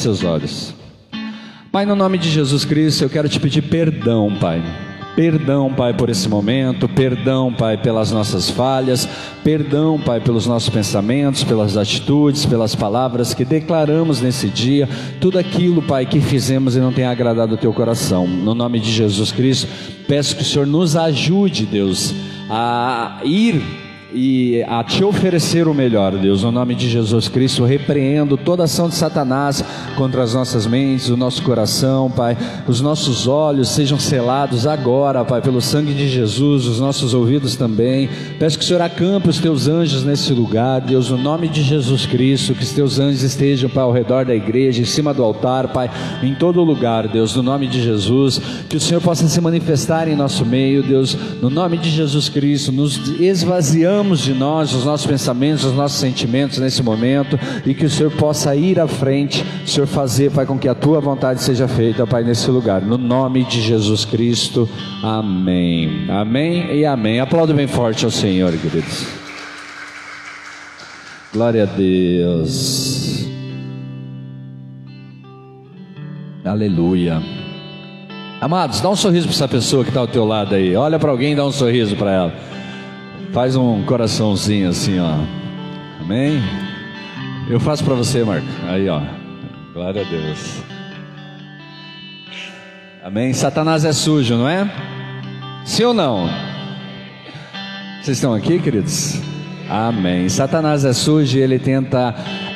seus olhos. Pai, no nome de Jesus Cristo, eu quero te pedir perdão, Pai. Perdão, Pai, por esse momento, perdão, Pai, pelas nossas falhas, perdão, Pai, pelos nossos pensamentos, pelas atitudes, pelas palavras que declaramos nesse dia, tudo aquilo, Pai, que fizemos e não tem agradado o teu coração. No nome de Jesus Cristo, peço que o Senhor nos ajude, Deus, a ir e a te oferecer o melhor, Deus. No nome de Jesus Cristo, repreendo toda ação de Satanás contra as nossas mentes, o nosso coração, Pai. Os nossos olhos sejam selados agora, Pai, pelo sangue de Jesus, os nossos ouvidos também. Peço que o Senhor acampe os teus anjos nesse lugar, Deus, no nome de Jesus Cristo, que os teus anjos estejam, Pai, ao redor da igreja, em cima do altar, Pai, em todo lugar, Deus, no nome de Jesus. Que o Senhor possa se manifestar em nosso meio, Deus, no nome de Jesus Cristo, nos esvaziamos tiramos de nós os nossos pensamentos, os nossos sentimentos nesse momento e que o Senhor possa ir à frente, o Senhor fazer, Pai, com que a tua vontade seja feita, Pai, nesse lugar. No nome de Jesus Cristo. Amém. Amém e amém. Aplaudo bem forte ao Senhor, queridos. Glória a Deus. Aleluia. Amados, dá um sorriso para essa pessoa que está ao teu lado aí. Olha para alguém e dá um sorriso para ela. Faz um coraçãozinho assim, ó. Amém? Eu faço para você, Marco. Aí, ó. Glória a Deus. Amém? Satanás é sujo, não é? Sim ou não? Vocês estão aqui, queridos? Amém. Satanás é sujo e ele tenta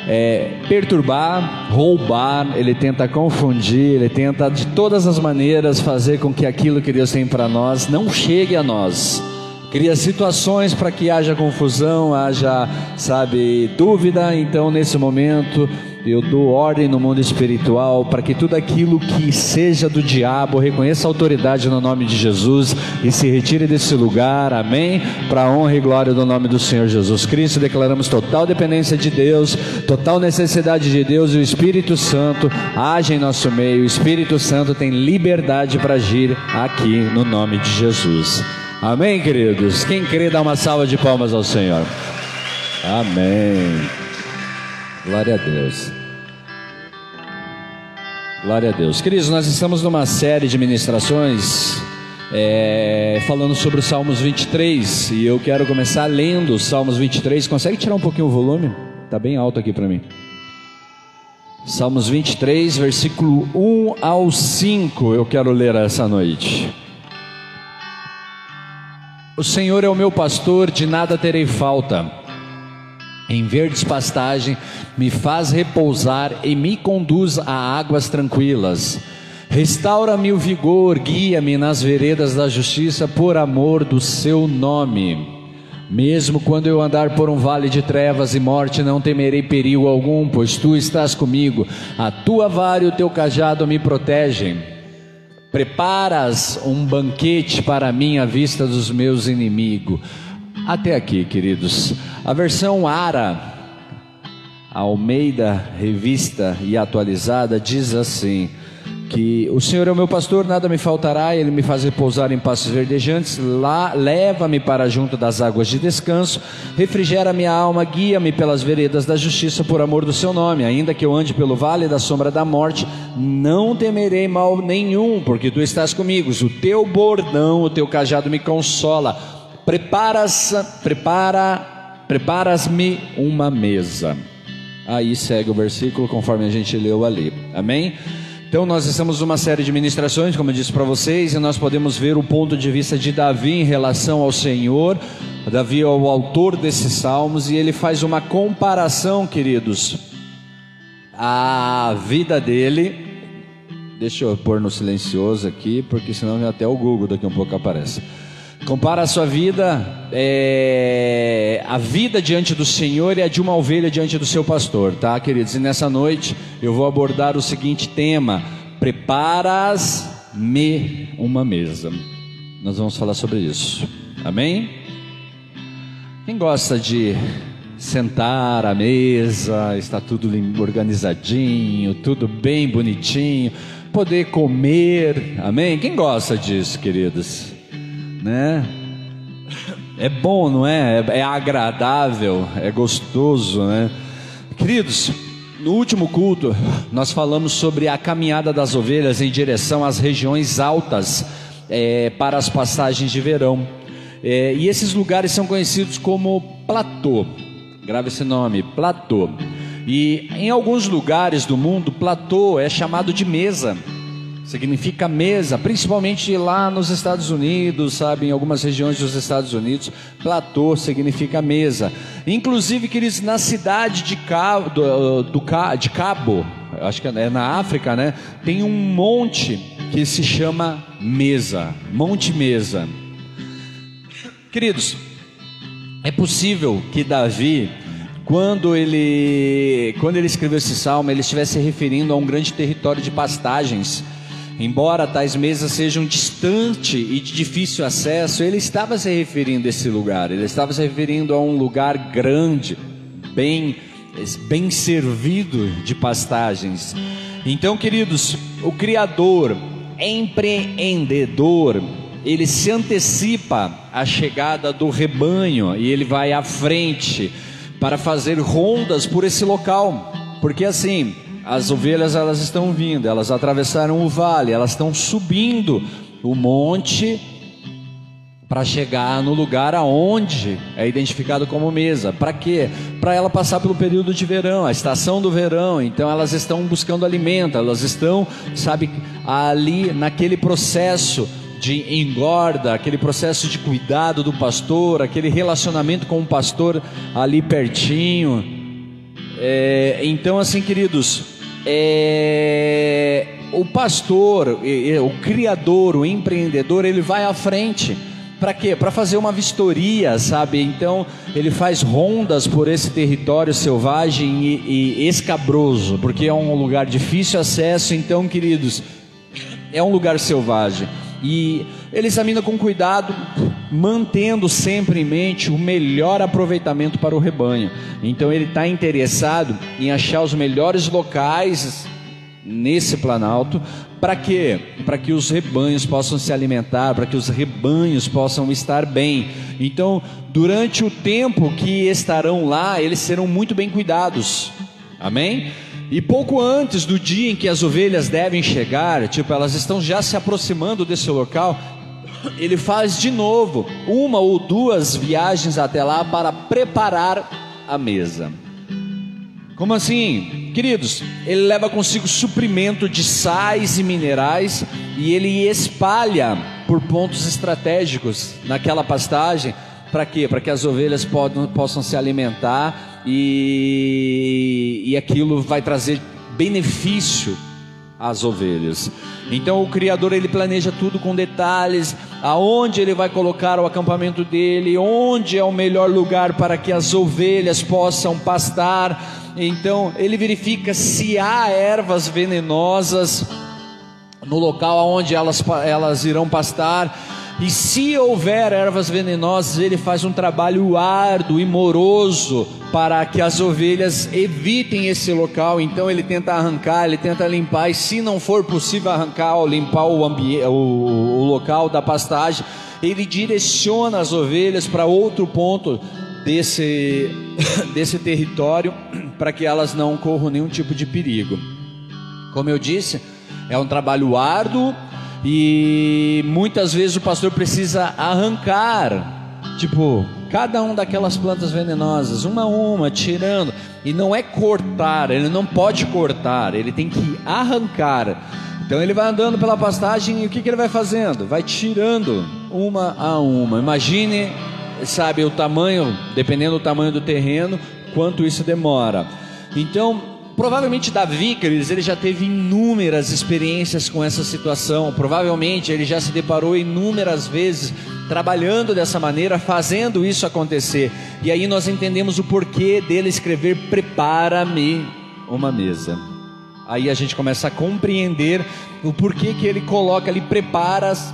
é, perturbar, roubar, ele tenta confundir, ele tenta de todas as maneiras fazer com que aquilo que Deus tem para nós não chegue a nós cria situações para que haja confusão, haja, sabe, dúvida. Então, nesse momento, eu dou ordem no mundo espiritual para que tudo aquilo que seja do diabo reconheça a autoridade no nome de Jesus e se retire desse lugar, amém? Para a honra e glória do nome do Senhor Jesus Cristo, declaramos total dependência de Deus, total necessidade de Deus e o Espírito Santo age em nosso meio. O Espírito Santo tem liberdade para agir aqui no nome de Jesus. Amém, queridos? Quem crê, dá uma salva de palmas ao Senhor. Amém. Glória a Deus. Glória a Deus. Queridos, nós estamos numa série de ministrações é, falando sobre os Salmos 23 e eu quero começar lendo os Salmos 23. Consegue tirar um pouquinho o volume? Está bem alto aqui para mim. Salmos 23, versículo 1 ao 5, eu quero ler essa noite. O Senhor é o meu pastor, de nada terei falta. Em verdes pastagem me faz repousar e me conduz a águas tranquilas. Restaura-me o vigor, guia-me nas veredas da justiça por amor do seu nome. Mesmo quando eu andar por um vale de trevas e morte, não temerei perigo algum, pois tu estás comigo. A tua vara e o teu cajado me protegem. Preparas um banquete para mim à vista dos meus inimigos. Até aqui, queridos. A versão Ara, Almeida, revista e atualizada, diz assim: que o Senhor é o meu pastor, nada me faltará, ele me faz repousar em passos verdejantes, lá leva-me para junto das águas de descanso, refrigera minha alma, guia-me pelas veredas da justiça por amor do seu nome, ainda que eu ande pelo vale da sombra da morte, não temerei mal nenhum, porque tu estás comigo, o teu bordão, o teu cajado me consola. Preparas, prepara, preparas-me uma mesa. Aí segue o versículo conforme a gente leu ali. Amém? Então, nós estamos numa série de ministrações, como eu disse para vocês, e nós podemos ver o ponto de vista de Davi em relação ao Senhor. Davi é o autor desses salmos e ele faz uma comparação, queridos, a vida dele. Deixa eu pôr no silencioso aqui, porque senão até o Google daqui um pouco aparece. Compara a sua vida, é, a vida diante do Senhor e a de uma ovelha diante do seu pastor, tá, queridos? E nessa noite eu vou abordar o seguinte tema: Preparas-me uma mesa. Nós vamos falar sobre isso, amém? Quem gosta de sentar à mesa, está tudo organizadinho, tudo bem bonitinho, poder comer, amém? Quem gosta disso, queridos? Né? É bom, não é? é? Agradável, é gostoso, né? Queridos, no último culto, nós falamos sobre a caminhada das ovelhas em direção às regiões altas é, para as passagens de verão. É, e esses lugares são conhecidos como platô. Grave esse nome, platô. E em alguns lugares do mundo, platô é chamado de mesa significa mesa, principalmente lá nos Estados Unidos, sabe, em algumas regiões dos Estados Unidos, platô significa mesa. Inclusive, queridos, na cidade de Cabo, do, do, de Cabo, acho que é na África, né, tem um monte que se chama mesa, Monte Mesa. Queridos, é possível que Davi quando ele, quando ele escreveu esse salmo, ele estivesse se referindo a um grande território de pastagens Embora tais mesas sejam distante e de difícil acesso, ele estava se referindo a esse lugar. Ele estava se referindo a um lugar grande, bem bem servido de pastagens. Então, queridos, o criador, empreendedor, ele se antecipa à chegada do rebanho e ele vai à frente para fazer rondas por esse local. Porque assim, as ovelhas elas estão vindo, elas atravessaram o vale, elas estão subindo o monte para chegar no lugar aonde é identificado como mesa. Para quê? Para ela passar pelo período de verão, a estação do verão. Então elas estão buscando alimento, elas estão, sabe, ali naquele processo de engorda, aquele processo de cuidado do pastor, aquele relacionamento com o pastor ali pertinho. É, então, assim, queridos, é, o pastor, o criador, o empreendedor, ele vai à frente. Para quê? Para fazer uma vistoria, sabe? Então ele faz rondas por esse território selvagem e, e escabroso, porque é um lugar difícil acesso. Então, queridos, é um lugar selvagem. E ele examina com cuidado, mantendo sempre em mente o melhor aproveitamento para o rebanho. Então ele está interessado em achar os melhores locais nesse planalto. Para quê? Para que os rebanhos possam se alimentar, para que os rebanhos possam estar bem. Então, durante o tempo que estarão lá, eles serão muito bem cuidados. Amém? E pouco antes do dia em que as ovelhas devem chegar, tipo, elas estão já se aproximando desse local, ele faz de novo uma ou duas viagens até lá para preparar a mesa. Como assim? Queridos, ele leva consigo suprimento de sais e minerais e ele espalha por pontos estratégicos naquela pastagem. Para quê? Para que as ovelhas podam, possam se alimentar e, e aquilo vai trazer benefício às ovelhas. Então o criador ele planeja tudo com detalhes, aonde ele vai colocar o acampamento dele, onde é o melhor lugar para que as ovelhas possam pastar. Então ele verifica se há ervas venenosas no local onde elas, elas irão pastar e se houver ervas venenosas, ele faz um trabalho árduo e moroso para que as ovelhas evitem esse local. Então ele tenta arrancar, ele tenta limpar, e se não for possível arrancar ou limpar o, ambiente, o local da pastagem, ele direciona as ovelhas para outro ponto desse, desse território para que elas não corram nenhum tipo de perigo. Como eu disse, é um trabalho árduo e muitas vezes o pastor precisa arrancar, tipo, cada um daquelas plantas venenosas, uma a uma, tirando. E não é cortar, ele não pode cortar, ele tem que arrancar. Então ele vai andando pela pastagem e o que, que ele vai fazendo? Vai tirando uma a uma. Imagine, sabe, o tamanho, dependendo do tamanho do terreno, quanto isso demora. Então, Provavelmente Davi, queridos, ele já teve inúmeras experiências com essa situação. Provavelmente ele já se deparou inúmeras vezes trabalhando dessa maneira, fazendo isso acontecer. E aí nós entendemos o porquê dele escrever: Prepara-me uma mesa. Aí a gente começa a compreender o porquê que ele coloca ali: Preparas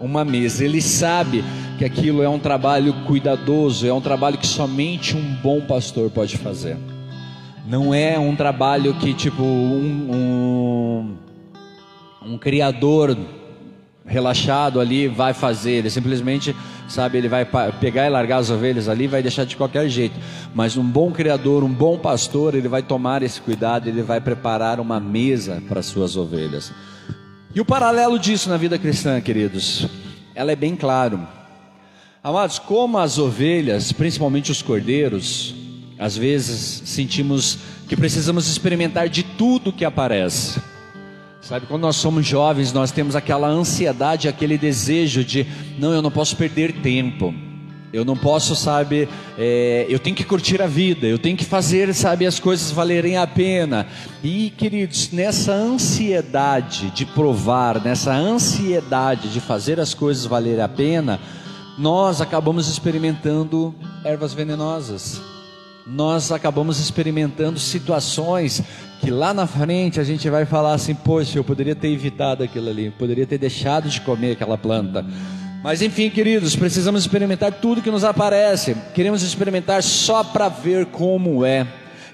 uma mesa. Ele sabe que aquilo é um trabalho cuidadoso, é um trabalho que somente um bom pastor pode fazer. Não é um trabalho que, tipo, um, um, um criador relaxado ali vai fazer. Ele simplesmente sabe? Ele vai pegar e largar as ovelhas ali, vai deixar de qualquer jeito. Mas um bom criador, um bom pastor, ele vai tomar esse cuidado, ele vai preparar uma mesa para as suas ovelhas. E o paralelo disso na vida cristã, queridos, ela é bem claro. Amados, como as ovelhas, principalmente os cordeiros, às vezes sentimos que precisamos experimentar de tudo que aparece. Sabe, quando nós somos jovens, nós temos aquela ansiedade, aquele desejo de, não, eu não posso perder tempo. Eu não posso, sabe, é, eu tenho que curtir a vida, eu tenho que fazer, sabe, as coisas valerem a pena. E, queridos, nessa ansiedade de provar, nessa ansiedade de fazer as coisas valerem a pena, nós acabamos experimentando ervas venenosas. Nós acabamos experimentando situações que lá na frente a gente vai falar assim: poxa, eu poderia ter evitado aquilo ali, poderia ter deixado de comer aquela planta. Mas enfim, queridos, precisamos experimentar tudo que nos aparece. Queremos experimentar só para ver como é.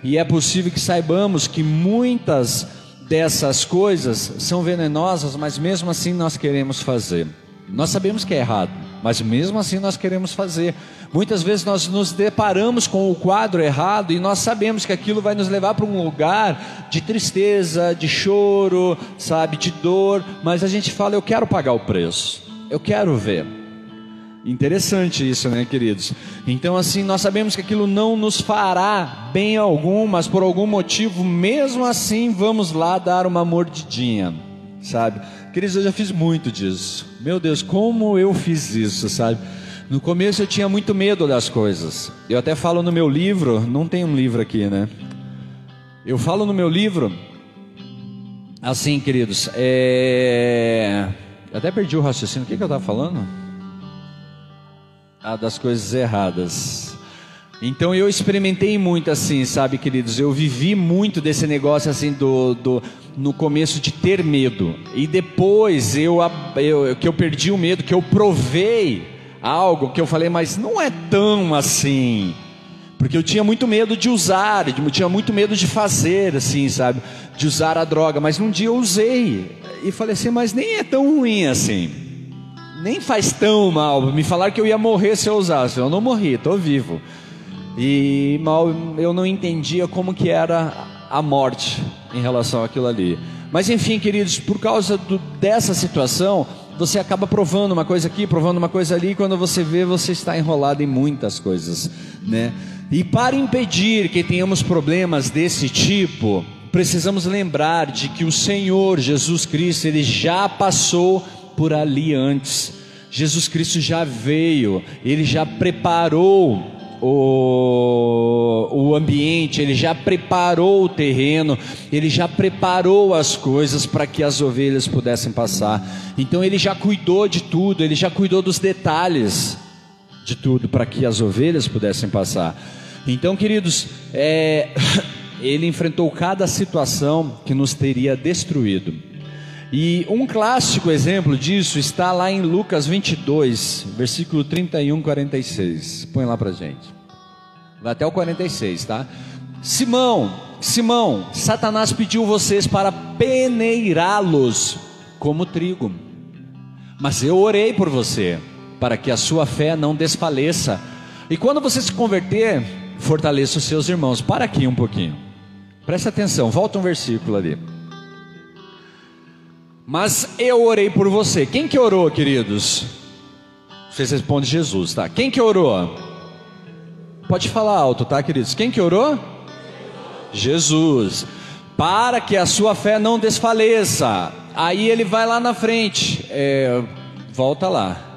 E é possível que saibamos que muitas dessas coisas são venenosas, mas mesmo assim nós queremos fazer. Nós sabemos que é errado, mas mesmo assim nós queremos fazer. Muitas vezes nós nos deparamos com o quadro errado e nós sabemos que aquilo vai nos levar para um lugar de tristeza, de choro, sabe, de dor, mas a gente fala: eu quero pagar o preço, eu quero ver. Interessante isso, né, queridos? Então, assim, nós sabemos que aquilo não nos fará bem algum, mas por algum motivo, mesmo assim, vamos lá dar uma mordidinha, sabe? Queridos, eu já fiz muito disso. Meu Deus, como eu fiz isso, sabe? No começo eu tinha muito medo das coisas. Eu até falo no meu livro, não tem um livro aqui, né? Eu falo no meu livro, assim, queridos, é... Eu até perdi o raciocínio. O que, que eu estava falando? Ah, das coisas erradas. Então eu experimentei muito assim, sabe, queridos? Eu vivi muito desse negócio assim do, do no começo de ter medo. E depois eu, eu que eu perdi o medo, que eu provei algo que eu falei, mas não é tão assim. Porque eu tinha muito medo de usar, eu tinha muito medo de fazer, assim, sabe? De usar a droga. Mas um dia eu usei e falei assim, mas nem é tão ruim assim. Nem faz tão mal. Me falaram que eu ia morrer se eu usasse. Eu não morri, estou vivo. E mal eu não entendia como que era a morte em relação àquilo ali. Mas enfim, queridos, por causa do, dessa situação, você acaba provando uma coisa aqui, provando uma coisa ali, e quando você vê, você está enrolado em muitas coisas, né? E para impedir que tenhamos problemas desse tipo, precisamos lembrar de que o Senhor Jesus Cristo, ele já passou por ali antes. Jesus Cristo já veio, ele já preparou o, o ambiente, ele já preparou o terreno, ele já preparou as coisas para que as ovelhas pudessem passar. Então ele já cuidou de tudo, ele já cuidou dos detalhes de tudo para que as ovelhas pudessem passar. Então, queridos, é, ele enfrentou cada situação que nos teria destruído. E um clássico exemplo disso está lá em Lucas 22, versículo 31, 46. Põe lá para gente. Vai até o 46, tá? Simão, Simão, Satanás pediu vocês para peneirá-los como trigo. Mas eu orei por você, para que a sua fé não desfaleça. E quando você se converter, fortaleça os seus irmãos. Para aqui um pouquinho. Presta atenção, volta um versículo ali. Mas eu orei por você. Quem que orou, queridos? Vocês respondem Jesus, tá? Quem que orou? Pode falar alto, tá, queridos? Quem que orou? Jesus. Para que a sua fé não desfaleça. Aí ele vai lá na frente. É, volta lá.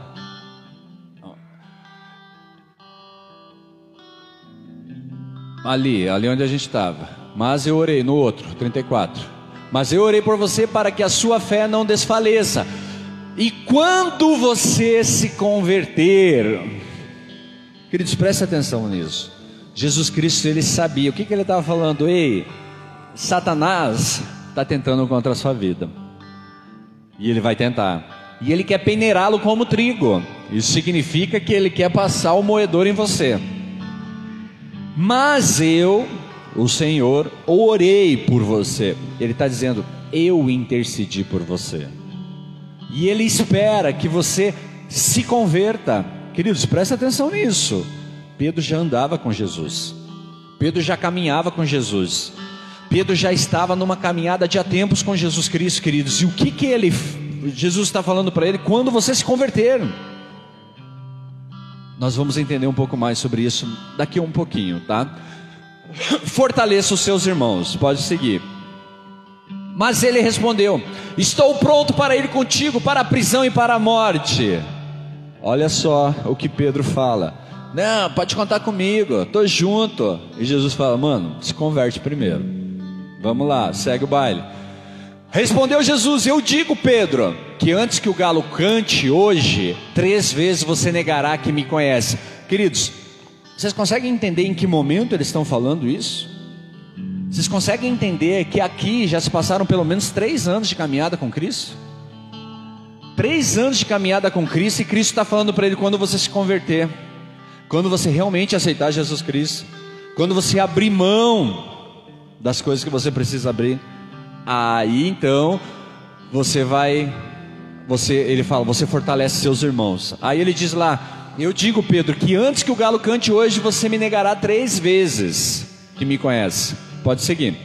Ali, ali onde a gente estava. Mas eu orei no outro, 34. Mas eu orei por você para que a sua fé não desfaleça. E quando você se converter, queridos, preste atenção nisso. Jesus Cristo, ele sabia o que, que ele estava falando. Ei, Satanás está tentando contra a sua vida. E ele vai tentar. E ele quer peneirá-lo como trigo. Isso significa que ele quer passar o moedor em você. Mas eu o Senhor, orei por você. Ele está dizendo, eu intercedi por você. E Ele espera que você se converta. Queridos, presta atenção nisso. Pedro já andava com Jesus. Pedro já caminhava com Jesus. Pedro já estava numa caminhada de há tempos com Jesus Cristo, queridos. E o que que ele Jesus está falando para ele quando você se converter? Nós vamos entender um pouco mais sobre isso daqui a um pouquinho, tá? Fortaleça os seus irmãos. Pode seguir. Mas ele respondeu: Estou pronto para ir contigo para a prisão e para a morte. Olha só o que Pedro fala. Não, pode contar comigo, estou junto. E Jesus fala: Mano, se converte primeiro. Vamos lá, segue o baile. Respondeu Jesus: Eu digo, Pedro, que antes que o galo cante hoje, três vezes você negará que me conhece. Queridos, vocês conseguem entender em que momento eles estão falando isso? Vocês conseguem entender que aqui já se passaram pelo menos três anos de caminhada com Cristo? Três anos de caminhada com Cristo e Cristo está falando para ele quando você se converter, quando você realmente aceitar Jesus Cristo, quando você abrir mão das coisas que você precisa abrir. Aí então você vai, você, ele fala, você fortalece seus irmãos. Aí ele diz lá, eu digo Pedro que antes que o galo cante hoje você me negará três vezes que me conhece. Pode seguir.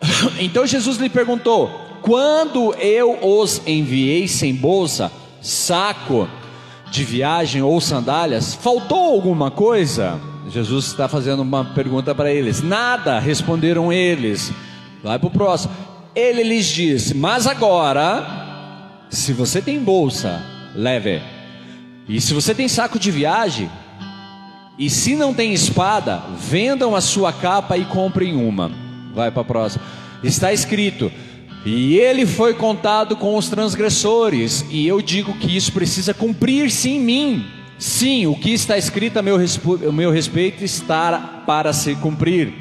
Então Jesus lhe perguntou: quando eu os enviei sem bolsa, saco de viagem ou sandálias, faltou alguma coisa? Jesus está fazendo uma pergunta para eles. Nada, responderam eles. Vai para o próximo. Ele lhes disse: Mas agora, se você tem bolsa, leve. E se você tem saco de viagem, e se não tem espada, vendam a sua capa e comprem uma. Vai para a próxima. Está escrito: E ele foi contado com os transgressores, e eu digo que isso precisa cumprir-se em mim. Sim, o que está escrito a meu, a meu respeito está para se cumprir.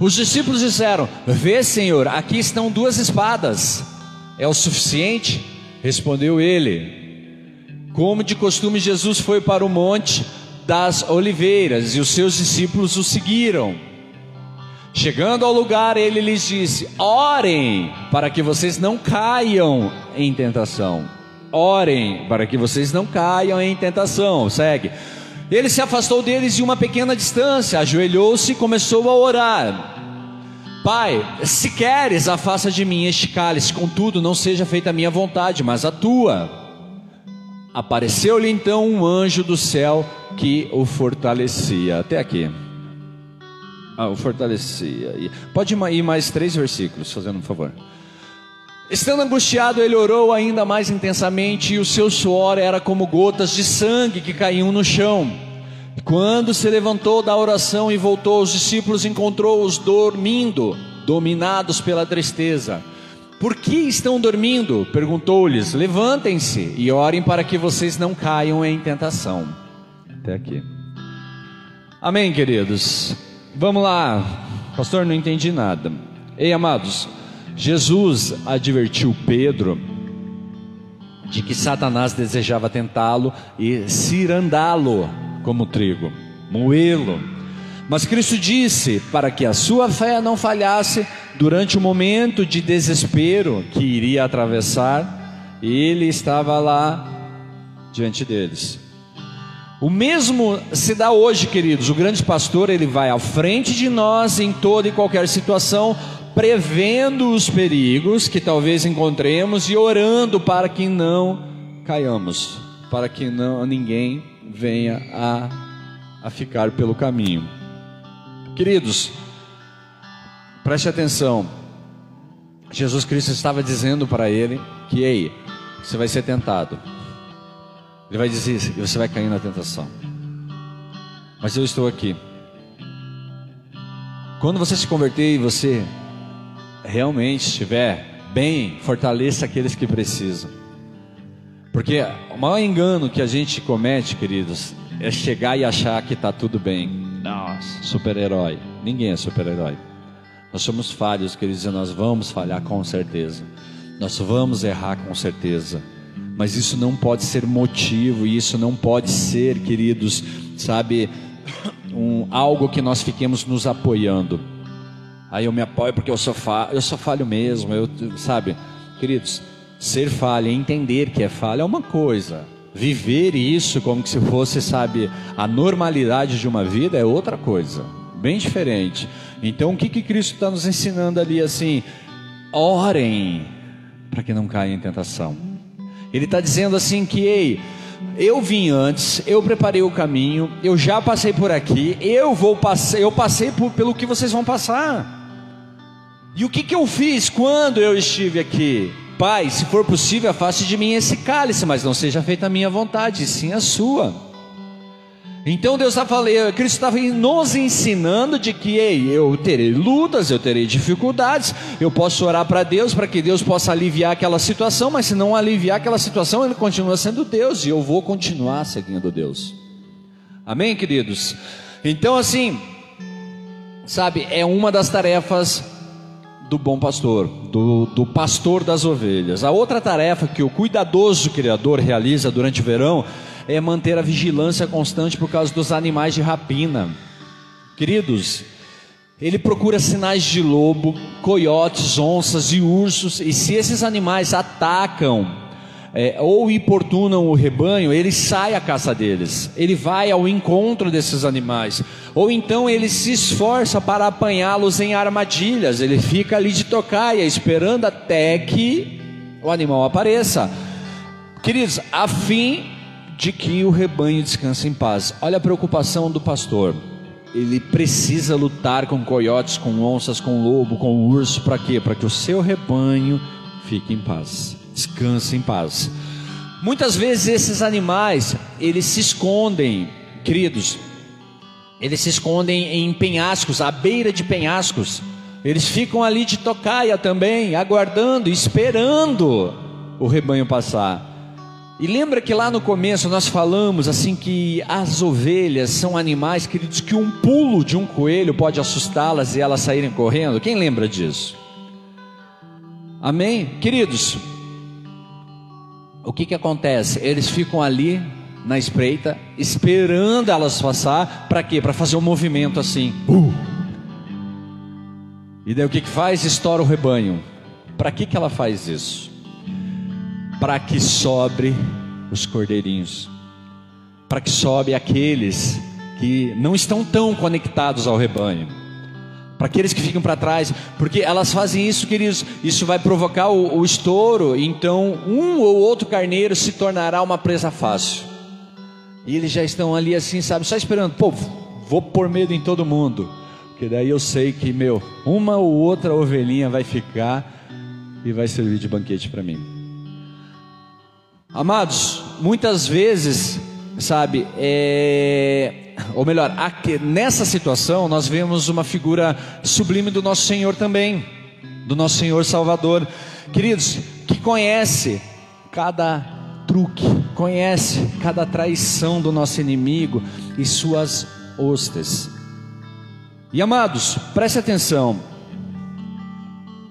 Os discípulos disseram: Vê, Senhor, aqui estão duas espadas. É o suficiente? Respondeu ele. Como de costume, Jesus foi para o monte das oliveiras e os seus discípulos o seguiram. Chegando ao lugar, ele lhes disse: Orem para que vocês não caiam em tentação. Orem para que vocês não caiam em tentação. Segue. Ele se afastou deles de uma pequena distância, ajoelhou-se e começou a orar. Pai, se queres, afasta de mim este cálice, contudo, não seja feita a minha vontade, mas a tua. Apareceu-lhe então um anjo do céu que o fortalecia. Até aqui. Ah, o fortalecia. Pode ir mais três versículos, fazendo um favor. Estando angustiado, ele orou ainda mais intensamente, e o seu suor era como gotas de sangue que caíam no chão. Quando se levantou da oração e voltou aos discípulos, encontrou-os dormindo, dominados pela tristeza. Por que estão dormindo? perguntou-lhes. Levantem-se e orem para que vocês não caiam em tentação. Até aqui. Amém, queridos. Vamos lá. Pastor, não entendi nada. Ei, amados. Jesus advertiu Pedro de que Satanás desejava tentá-lo e cirandá-lo como trigo, moê-lo. Mas Cristo disse para que a sua fé não falhasse durante o momento de desespero que iria atravessar, ele estava lá diante deles. O mesmo se dá hoje, queridos. O grande pastor, ele vai à frente de nós em toda e qualquer situação, prevendo os perigos que talvez encontremos e orando para que não caiamos, para que não ninguém venha a, a ficar pelo caminho. Queridos, preste atenção. Jesus Cristo estava dizendo para ele que, ei, você vai ser tentado. Ele vai dizer, você vai cair na tentação. Mas eu estou aqui. Quando você se converter e você realmente estiver bem, fortaleça aqueles que precisam. Porque o maior engano que a gente comete, queridos, é chegar e achar que está tudo bem. Nossa, super-herói. Ninguém é super-herói. Nós somos falhos, queridos, e nós vamos falhar com certeza. Nós vamos errar com certeza. Mas isso não pode ser motivo, e isso não pode ser, queridos, sabe, um, algo que nós fiquemos nos apoiando. Aí eu me apoio porque eu sou falho, eu sou falho mesmo, eu, sabe? Queridos, ser falha, entender que é falha é uma coisa. viver isso como se fosse, sabe, a normalidade de uma vida é outra coisa, bem diferente. Então, o que, que Cristo está nos ensinando ali assim? Orem para que não caia em tentação. Ele está dizendo assim que, ei, eu vim antes, eu preparei o caminho, eu já passei por aqui, eu vou passar, eu passei por, pelo que vocês vão passar. E o que, que eu fiz quando eu estive aqui? Pai, se for possível, afaste de mim esse cálice, mas não seja feita a minha vontade, sim a sua. Então Deus está falando, Cristo estava nos ensinando de que ei, eu terei lutas, eu terei dificuldades, eu posso orar para Deus para que Deus possa aliviar aquela situação, mas se não aliviar aquela situação, Ele continua sendo Deus e eu vou continuar seguindo Deus. Amém, queridos? Então, assim, sabe, é uma das tarefas do bom pastor, do, do pastor das ovelhas. A outra tarefa que o cuidadoso Criador realiza durante o verão é manter a vigilância constante por causa dos animais de rapina. Queridos, ele procura sinais de lobo, coiotes, onças e ursos, e se esses animais atacam é, ou importunam o rebanho, ele sai à caça deles, ele vai ao encontro desses animais, ou então ele se esforça para apanhá-los em armadilhas, ele fica ali de tocaia, esperando até que o animal apareça. Queridos, a fim de que o rebanho descanse em paz. Olha a preocupação do pastor. Ele precisa lutar com coiotes, com onças, com lobo, com urso, para quê? Para que o seu rebanho fique em paz descanse em paz. Muitas vezes esses animais, eles se escondem, queridos, eles se escondem em penhascos, à beira de penhascos. Eles ficam ali de tocaia também, aguardando, esperando o rebanho passar. E lembra que lá no começo nós falamos assim que as ovelhas são animais, queridos, que um pulo de um coelho pode assustá-las e elas saírem correndo? Quem lembra disso? Amém? Queridos, o que que acontece? Eles ficam ali na espreita, esperando elas passar, para quê? Para fazer um movimento assim. Uh! E daí o que que faz? Estoura o rebanho. Para que que ela faz isso? Para que sobre os cordeirinhos. Para que sobe aqueles que não estão tão conectados ao rebanho para aqueles que ficam para trás, porque elas fazem isso, queridos, isso vai provocar o, o estouro, então um ou outro carneiro se tornará uma presa fácil. E eles já estão ali assim, sabe, só esperando, pô, vou pôr medo em todo mundo, porque daí eu sei que, meu, uma ou outra ovelhinha vai ficar e vai servir de banquete para mim. Amados, muitas vezes, sabe, é ou melhor, aqui, nessa situação nós vemos uma figura sublime do nosso Senhor também, do nosso Senhor Salvador, queridos, que conhece cada truque, conhece cada traição do nosso inimigo e suas hostes. E amados, preste atenção,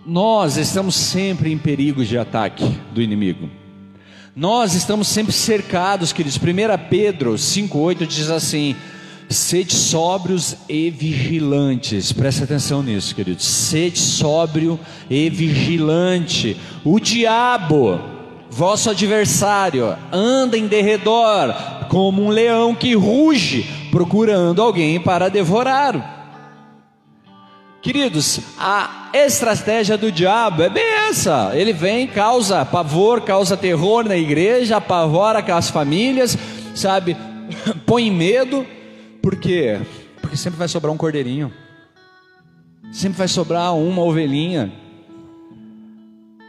nós estamos sempre em perigo de ataque do inimigo. Nós estamos sempre cercados, queridos. 1 Pedro 5,8 diz assim: Sede sóbrios e vigilantes. Presta atenção nisso, queridos. Sede sóbrio e vigilante. O diabo, vosso adversário, anda em derredor como um leão que ruge, procurando alguém para devorar. Queridos, a estratégia do diabo é bem essa. Ele vem, causa pavor, causa terror na igreja, apavora com as famílias, sabe? Põe medo por quê? Porque sempre vai sobrar um cordeirinho. Sempre vai sobrar uma ovelhinha.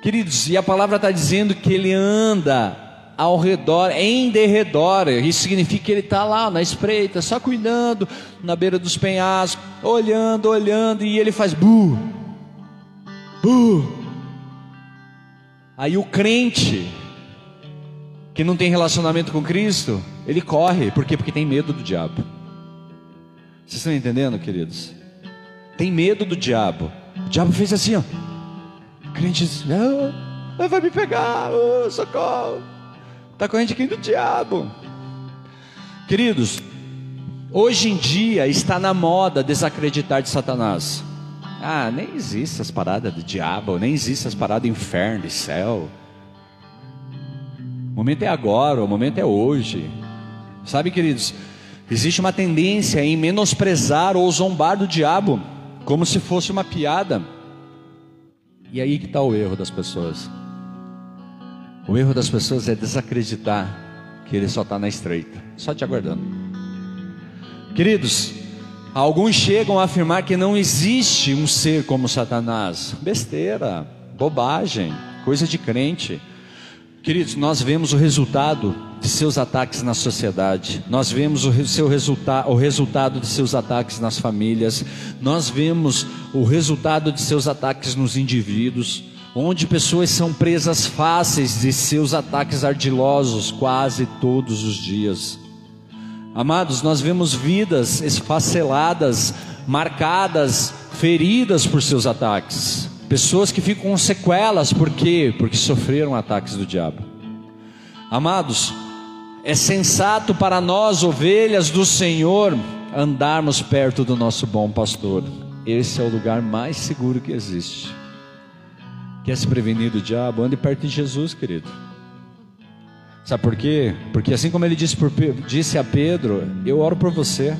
Queridos, e a palavra está dizendo que ele anda ao redor, em derredor. Isso significa que ele está lá na espreita, só cuidando, na beira dos penhascos, olhando, olhando, e ele faz bu, bu. Aí o crente que não tem relacionamento com Cristo, ele corre, por quê? Porque tem medo do diabo. Vocês estão entendendo, queridos? Tem medo do diabo. O diabo fez assim, ó. O crente diz: ah, vai me pegar, oh, socorro. Está correndo aqui do diabo. Queridos, hoje em dia está na moda desacreditar de Satanás. Ah, nem existe as paradas do diabo, nem existe as paradas do inferno, e céu. O momento é agora, o momento é hoje. Sabe, queridos, existe uma tendência em menosprezar ou zombar do diabo como se fosse uma piada. E aí que está o erro das pessoas. O erro das pessoas é desacreditar que ele só está na estreita, só te aguardando. Queridos, alguns chegam a afirmar que não existe um ser como Satanás. Besteira, bobagem, coisa de crente. Queridos, nós vemos o resultado de seus ataques na sociedade, nós vemos o seu resultado, o resultado de seus ataques nas famílias, nós vemos o resultado de seus ataques nos indivíduos, onde pessoas são presas fáceis de seus ataques ardilosos quase todos os dias. Amados, nós vemos vidas esfaceladas, marcadas, feridas por seus ataques. Pessoas que ficam com sequelas, por quê? Porque sofreram ataques do diabo. Amados, é sensato para nós, ovelhas do Senhor, andarmos perto do nosso bom pastor. Esse é o lugar mais seguro que existe. Quer se prevenir do diabo? Ande perto de Jesus, querido. Sabe por quê? Porque assim como ele disse, por, disse a Pedro, eu oro por você.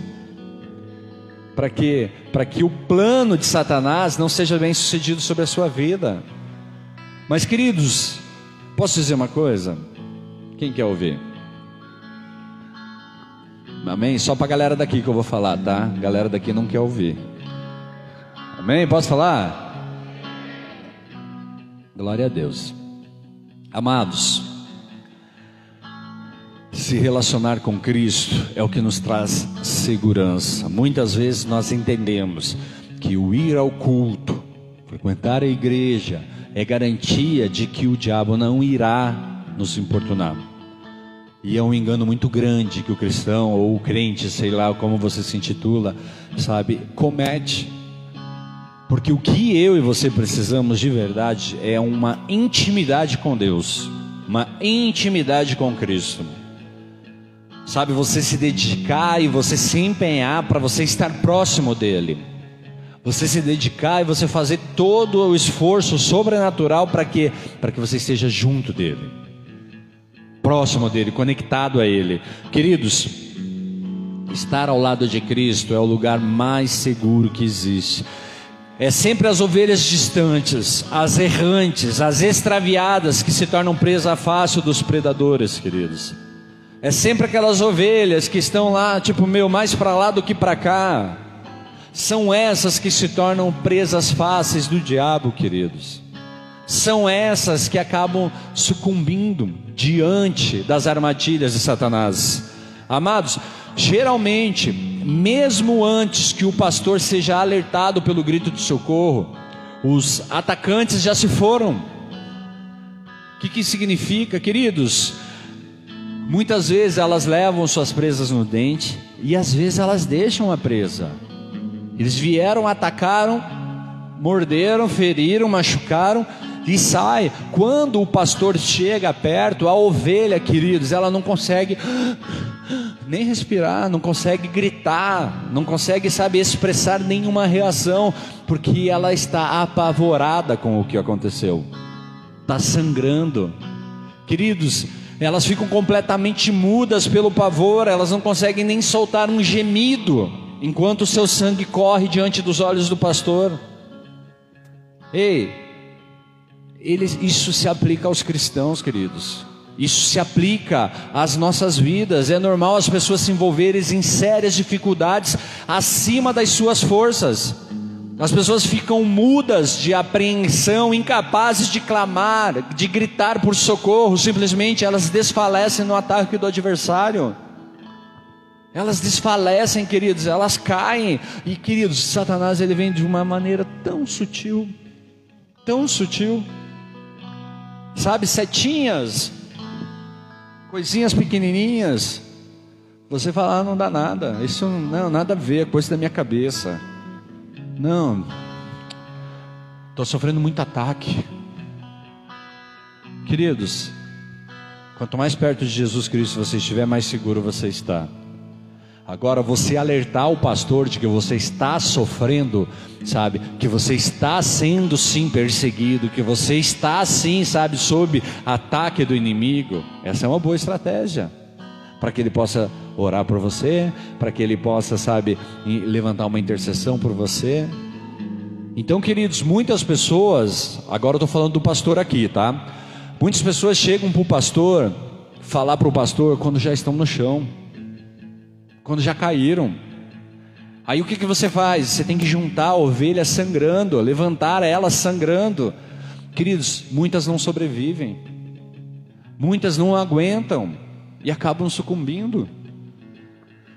Para que, para que o plano de Satanás não seja bem sucedido sobre a sua vida. Mas queridos, posso dizer uma coisa? Quem quer ouvir? Amém? Só para a galera daqui que eu vou falar, tá? Galera daqui não quer ouvir. Amém? Posso falar? Glória a Deus. Amados, se relacionar com Cristo é o que nos traz segurança. Muitas vezes nós entendemos que o ir ao culto, frequentar a igreja, é garantia de que o diabo não irá nos importunar. E é um engano muito grande que o cristão ou o crente, sei lá como você se intitula, sabe, comete. Porque o que eu e você precisamos de verdade é uma intimidade com Deus, uma intimidade com Cristo. Sabe, você se dedicar e você se empenhar para você estar próximo dele. Você se dedicar e você fazer todo o esforço sobrenatural para que para que você esteja junto dele. Próximo dele, conectado a ele. Queridos, estar ao lado de Cristo é o lugar mais seguro que existe. É sempre as ovelhas distantes, as errantes, as extraviadas que se tornam presa fácil dos predadores, queridos. É sempre aquelas ovelhas que estão lá, tipo, meu, mais para lá do que para cá. São essas que se tornam presas fáceis do diabo, queridos. São essas que acabam sucumbindo diante das armadilhas de Satanás. Amados, geralmente, mesmo antes que o pastor seja alertado pelo grito de socorro, os atacantes já se foram. O que, que significa, queridos? Muitas vezes elas levam suas presas no dente e às vezes elas deixam a presa. Eles vieram, atacaram, morderam, feriram, machucaram e sai. Quando o pastor chega perto, a ovelha, queridos, ela não consegue nem respirar, não consegue gritar, não consegue, sabe, expressar nenhuma reação, porque ela está apavorada com o que aconteceu, está sangrando. Queridos, elas ficam completamente mudas pelo pavor, elas não conseguem nem soltar um gemido, enquanto o seu sangue corre diante dos olhos do pastor. Ei, isso se aplica aos cristãos, queridos. Isso se aplica às nossas vidas. É normal as pessoas se envolverem em sérias dificuldades acima das suas forças. As pessoas ficam mudas de apreensão, incapazes de clamar, de gritar por socorro, simplesmente elas desfalecem no ataque do adversário. Elas desfalecem, queridos, elas caem. E queridos, Satanás ele vem de uma maneira tão sutil, tão sutil. Sabe, setinhas, coisinhas pequenininhas. Você fala, ah, não dá nada, isso não, nada a ver, coisa da minha cabeça. Não, estou sofrendo muito ataque. Queridos, quanto mais perto de Jesus Cristo você estiver, mais seguro você está. Agora, você alertar o pastor de que você está sofrendo, sabe? Que você está sendo sim perseguido, que você está sim, sabe, sob ataque do inimigo. Essa é uma boa estratégia para que ele possa orar por você, para que ele possa, sabe, levantar uma intercessão por você. Então, queridos, muitas pessoas, agora eu estou falando do pastor aqui, tá? Muitas pessoas chegam para o pastor, falar para o pastor quando já estão no chão quando já caíram. Aí o que, que você faz? Você tem que juntar a ovelha sangrando, levantar ela sangrando. Queridos, muitas não sobrevivem, muitas não aguentam e acabam sucumbindo.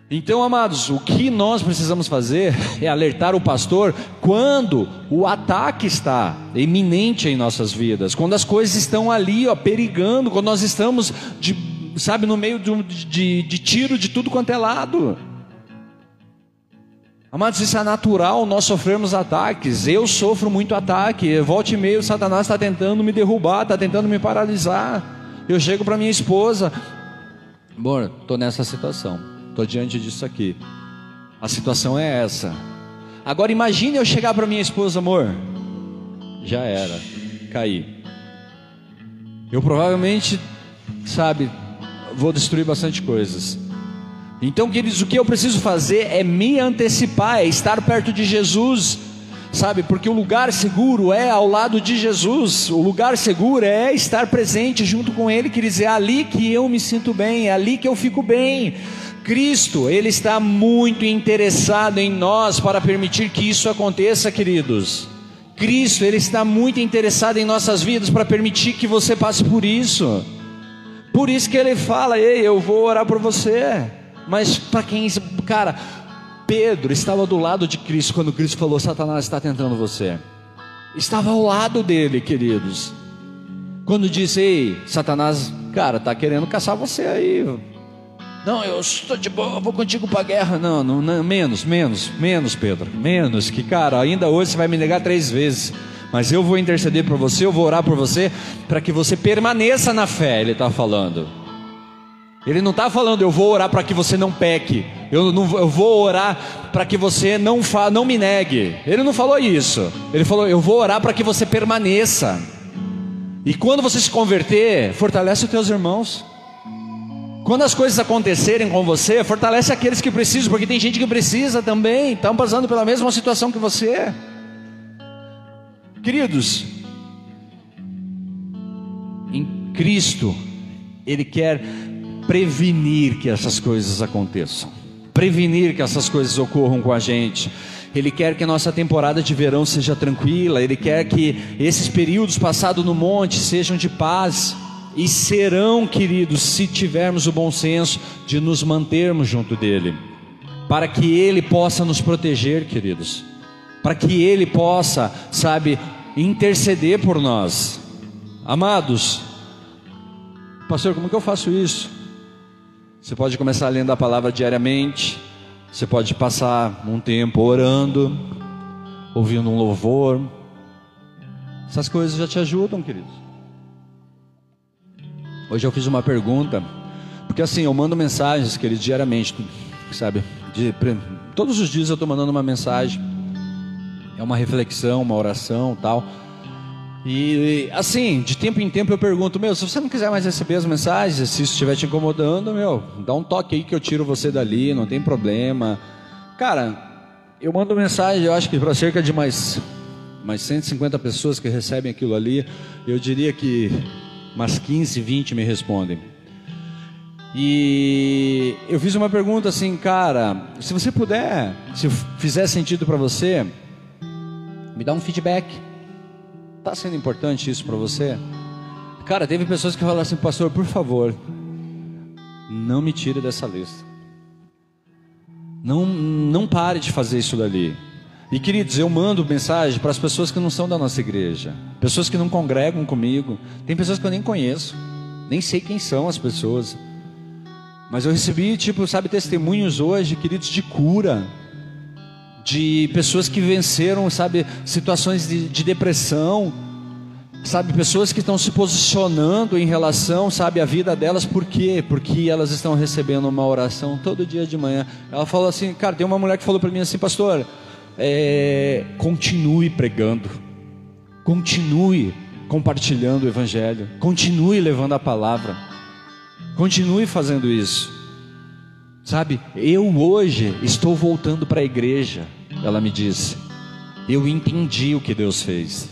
Então, amados, o que nós precisamos fazer é alertar o pastor quando o ataque está iminente em nossas vidas, quando as coisas estão ali, ó, perigando, quando nós estamos de sabe, no meio de, de, de tiro de tudo quanto é lado. Amados, isso é natural, nós sofremos ataques. Eu sofro muito ataque. Volte e meio, Satanás está tentando me derrubar, está tentando me paralisar. Eu chego para minha esposa, amor, estou nessa situação, estou diante disso aqui. A situação é essa. Agora imagine eu chegar para minha esposa, amor, já era, caí. Eu provavelmente, sabe, vou destruir bastante coisas. Então, queridos, o que eu preciso fazer é me antecipar, é estar perto de Jesus, sabe? Porque o lugar seguro é ao lado de Jesus, o lugar seguro é estar presente junto com Ele, quer dizer, é ali que eu me sinto bem, é ali que eu fico bem. Cristo, Ele está muito interessado em nós para permitir que isso aconteça, queridos. Cristo, Ele está muito interessado em nossas vidas para permitir que você passe por isso. Por isso que ele fala: Ei, eu vou orar por você. Mas para quem, cara, Pedro estava do lado de Cristo quando Cristo falou: Satanás está tentando você. Estava ao lado dele, queridos. Quando disse: Ei, Satanás, cara, está querendo caçar você aí. Não, eu estou de boa, vou contigo para a guerra. Não, não, não, menos, menos, menos, Pedro, menos. Que cara, ainda hoje você vai me negar três vezes mas eu vou interceder por você, eu vou orar por você, para que você permaneça na fé, ele está falando. Ele não está falando, eu vou orar para que você não peque, eu, não, eu vou orar para que você não, fa, não me negue. Ele não falou isso, ele falou, eu vou orar para que você permaneça. E quando você se converter, fortalece os teus irmãos. Quando as coisas acontecerem com você, fortalece aqueles que precisam, porque tem gente que precisa também, estão passando pela mesma situação que você. Queridos, em Cristo, Ele quer prevenir que essas coisas aconteçam, prevenir que essas coisas ocorram com a gente. Ele quer que a nossa temporada de verão seja tranquila, Ele quer que esses períodos passados no monte sejam de paz, e serão, queridos, se tivermos o bom senso de nos mantermos junto dEle, para que Ele possa nos proteger, queridos, para que Ele possa, sabe, interceder por nós. Amados, pastor, como que eu faço isso? Você pode começar lendo a palavra diariamente, você pode passar um tempo orando, ouvindo um louvor. Essas coisas já te ajudam, queridos. Hoje eu fiz uma pergunta, porque assim, eu mando mensagens, queridos, diariamente, sabe? De, todos os dias eu estou mandando uma mensagem é uma reflexão, uma oração, tal. E assim, de tempo em tempo eu pergunto, meu, se você não quiser mais receber as mensagens, se isso estiver te incomodando, meu, dá um toque aí que eu tiro você dali, não tem problema. Cara, eu mando mensagem, eu acho que para cerca de mais mais 150 pessoas que recebem aquilo ali, eu diria que umas 15, 20 me respondem. E eu fiz uma pergunta assim, cara, se você puder, se fizer sentido para você, me dá um feedback. Está sendo importante isso para você? Cara, teve pessoas que falaram assim, pastor, por favor, não me tire dessa lista. Não, não pare de fazer isso dali. E queridos, eu mando mensagem para as pessoas que não são da nossa igreja, pessoas que não congregam comigo. Tem pessoas que eu nem conheço, nem sei quem são as pessoas. Mas eu recebi, tipo, sabe, testemunhos hoje, queridos, de cura de pessoas que venceram, sabe, situações de, de depressão. Sabe, pessoas que estão se posicionando em relação, sabe, à vida delas, por quê? Porque elas estão recebendo uma oração todo dia de manhã. Ela falou assim, cara, tem uma mulher que falou para mim assim, pastor, é, continue pregando, continue compartilhando o Evangelho, continue levando a palavra, continue fazendo isso. Sabe, eu hoje estou voltando para a igreja, ela me disse. Eu entendi o que Deus fez.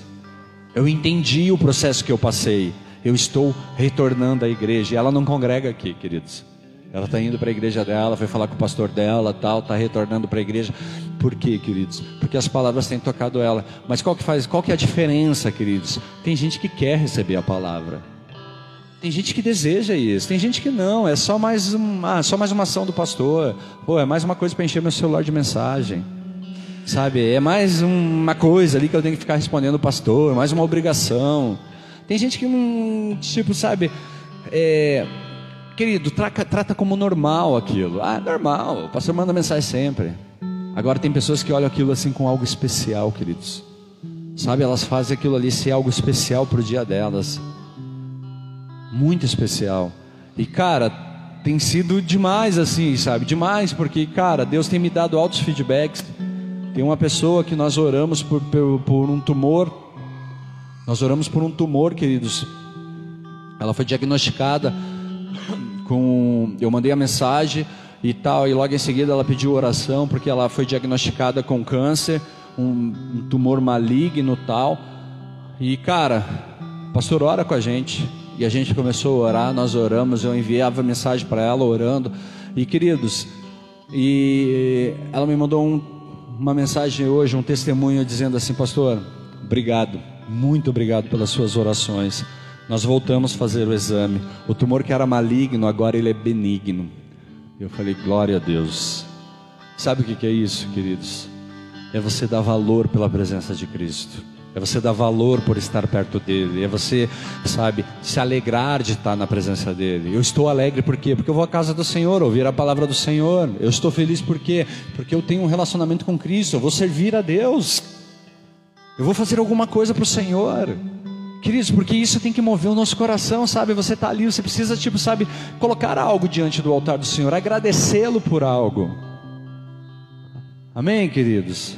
Eu entendi o processo que eu passei. Eu estou retornando à igreja. E ela não congrega aqui, queridos. Ela está indo para a igreja dela, foi falar com o pastor dela, tal, está retornando para a igreja. Por quê, queridos? Porque as palavras têm tocado ela. Mas qual que faz? Qual que é a diferença, queridos? Tem gente que quer receber a palavra. Tem gente que deseja isso, tem gente que não, é só mais, um, ah, só mais uma ação do pastor. Pô, é mais uma coisa para encher meu celular de mensagem. Sabe? É mais uma coisa ali que eu tenho que ficar respondendo o pastor, mais uma obrigação. Tem gente que não, tipo, sabe, é, querido, trata, trata como normal aquilo. Ah, normal, o pastor manda mensagem sempre. Agora tem pessoas que olham aquilo assim com algo especial, queridos. Sabe, elas fazem aquilo ali ser algo especial para o dia delas. Muito especial. E cara, tem sido demais assim, sabe? Demais, porque, cara, Deus tem me dado altos feedbacks tem uma pessoa que nós oramos por, por, por um tumor. Nós oramos por um tumor, queridos. Ela foi diagnosticada com. Eu mandei a mensagem e tal, e logo em seguida ela pediu oração porque ela foi diagnosticada com câncer, um, um tumor maligno tal. E cara, pastor ora com a gente. E a gente começou a orar, nós oramos, eu enviava mensagem para ela orando. E queridos, e ela me mandou um uma mensagem hoje, um testemunho dizendo assim, pastor, obrigado, muito obrigado pelas suas orações. Nós voltamos a fazer o exame. O tumor que era maligno, agora ele é benigno. Eu falei, glória a Deus. Sabe o que é isso, queridos? É você dar valor pela presença de Cristo. É você dar valor por estar perto dele. É você, sabe, se alegrar de estar na presença dele. Eu estou alegre por quê? Porque eu vou à casa do Senhor, ouvir a palavra do Senhor. Eu estou feliz por quê? Porque eu tenho um relacionamento com Cristo. Eu vou servir a Deus. Eu vou fazer alguma coisa para o Senhor. Queridos, porque isso tem que mover o nosso coração, sabe? Você está ali, você precisa, tipo, sabe, colocar algo diante do altar do Senhor, agradecê-lo por algo. Amém, queridos?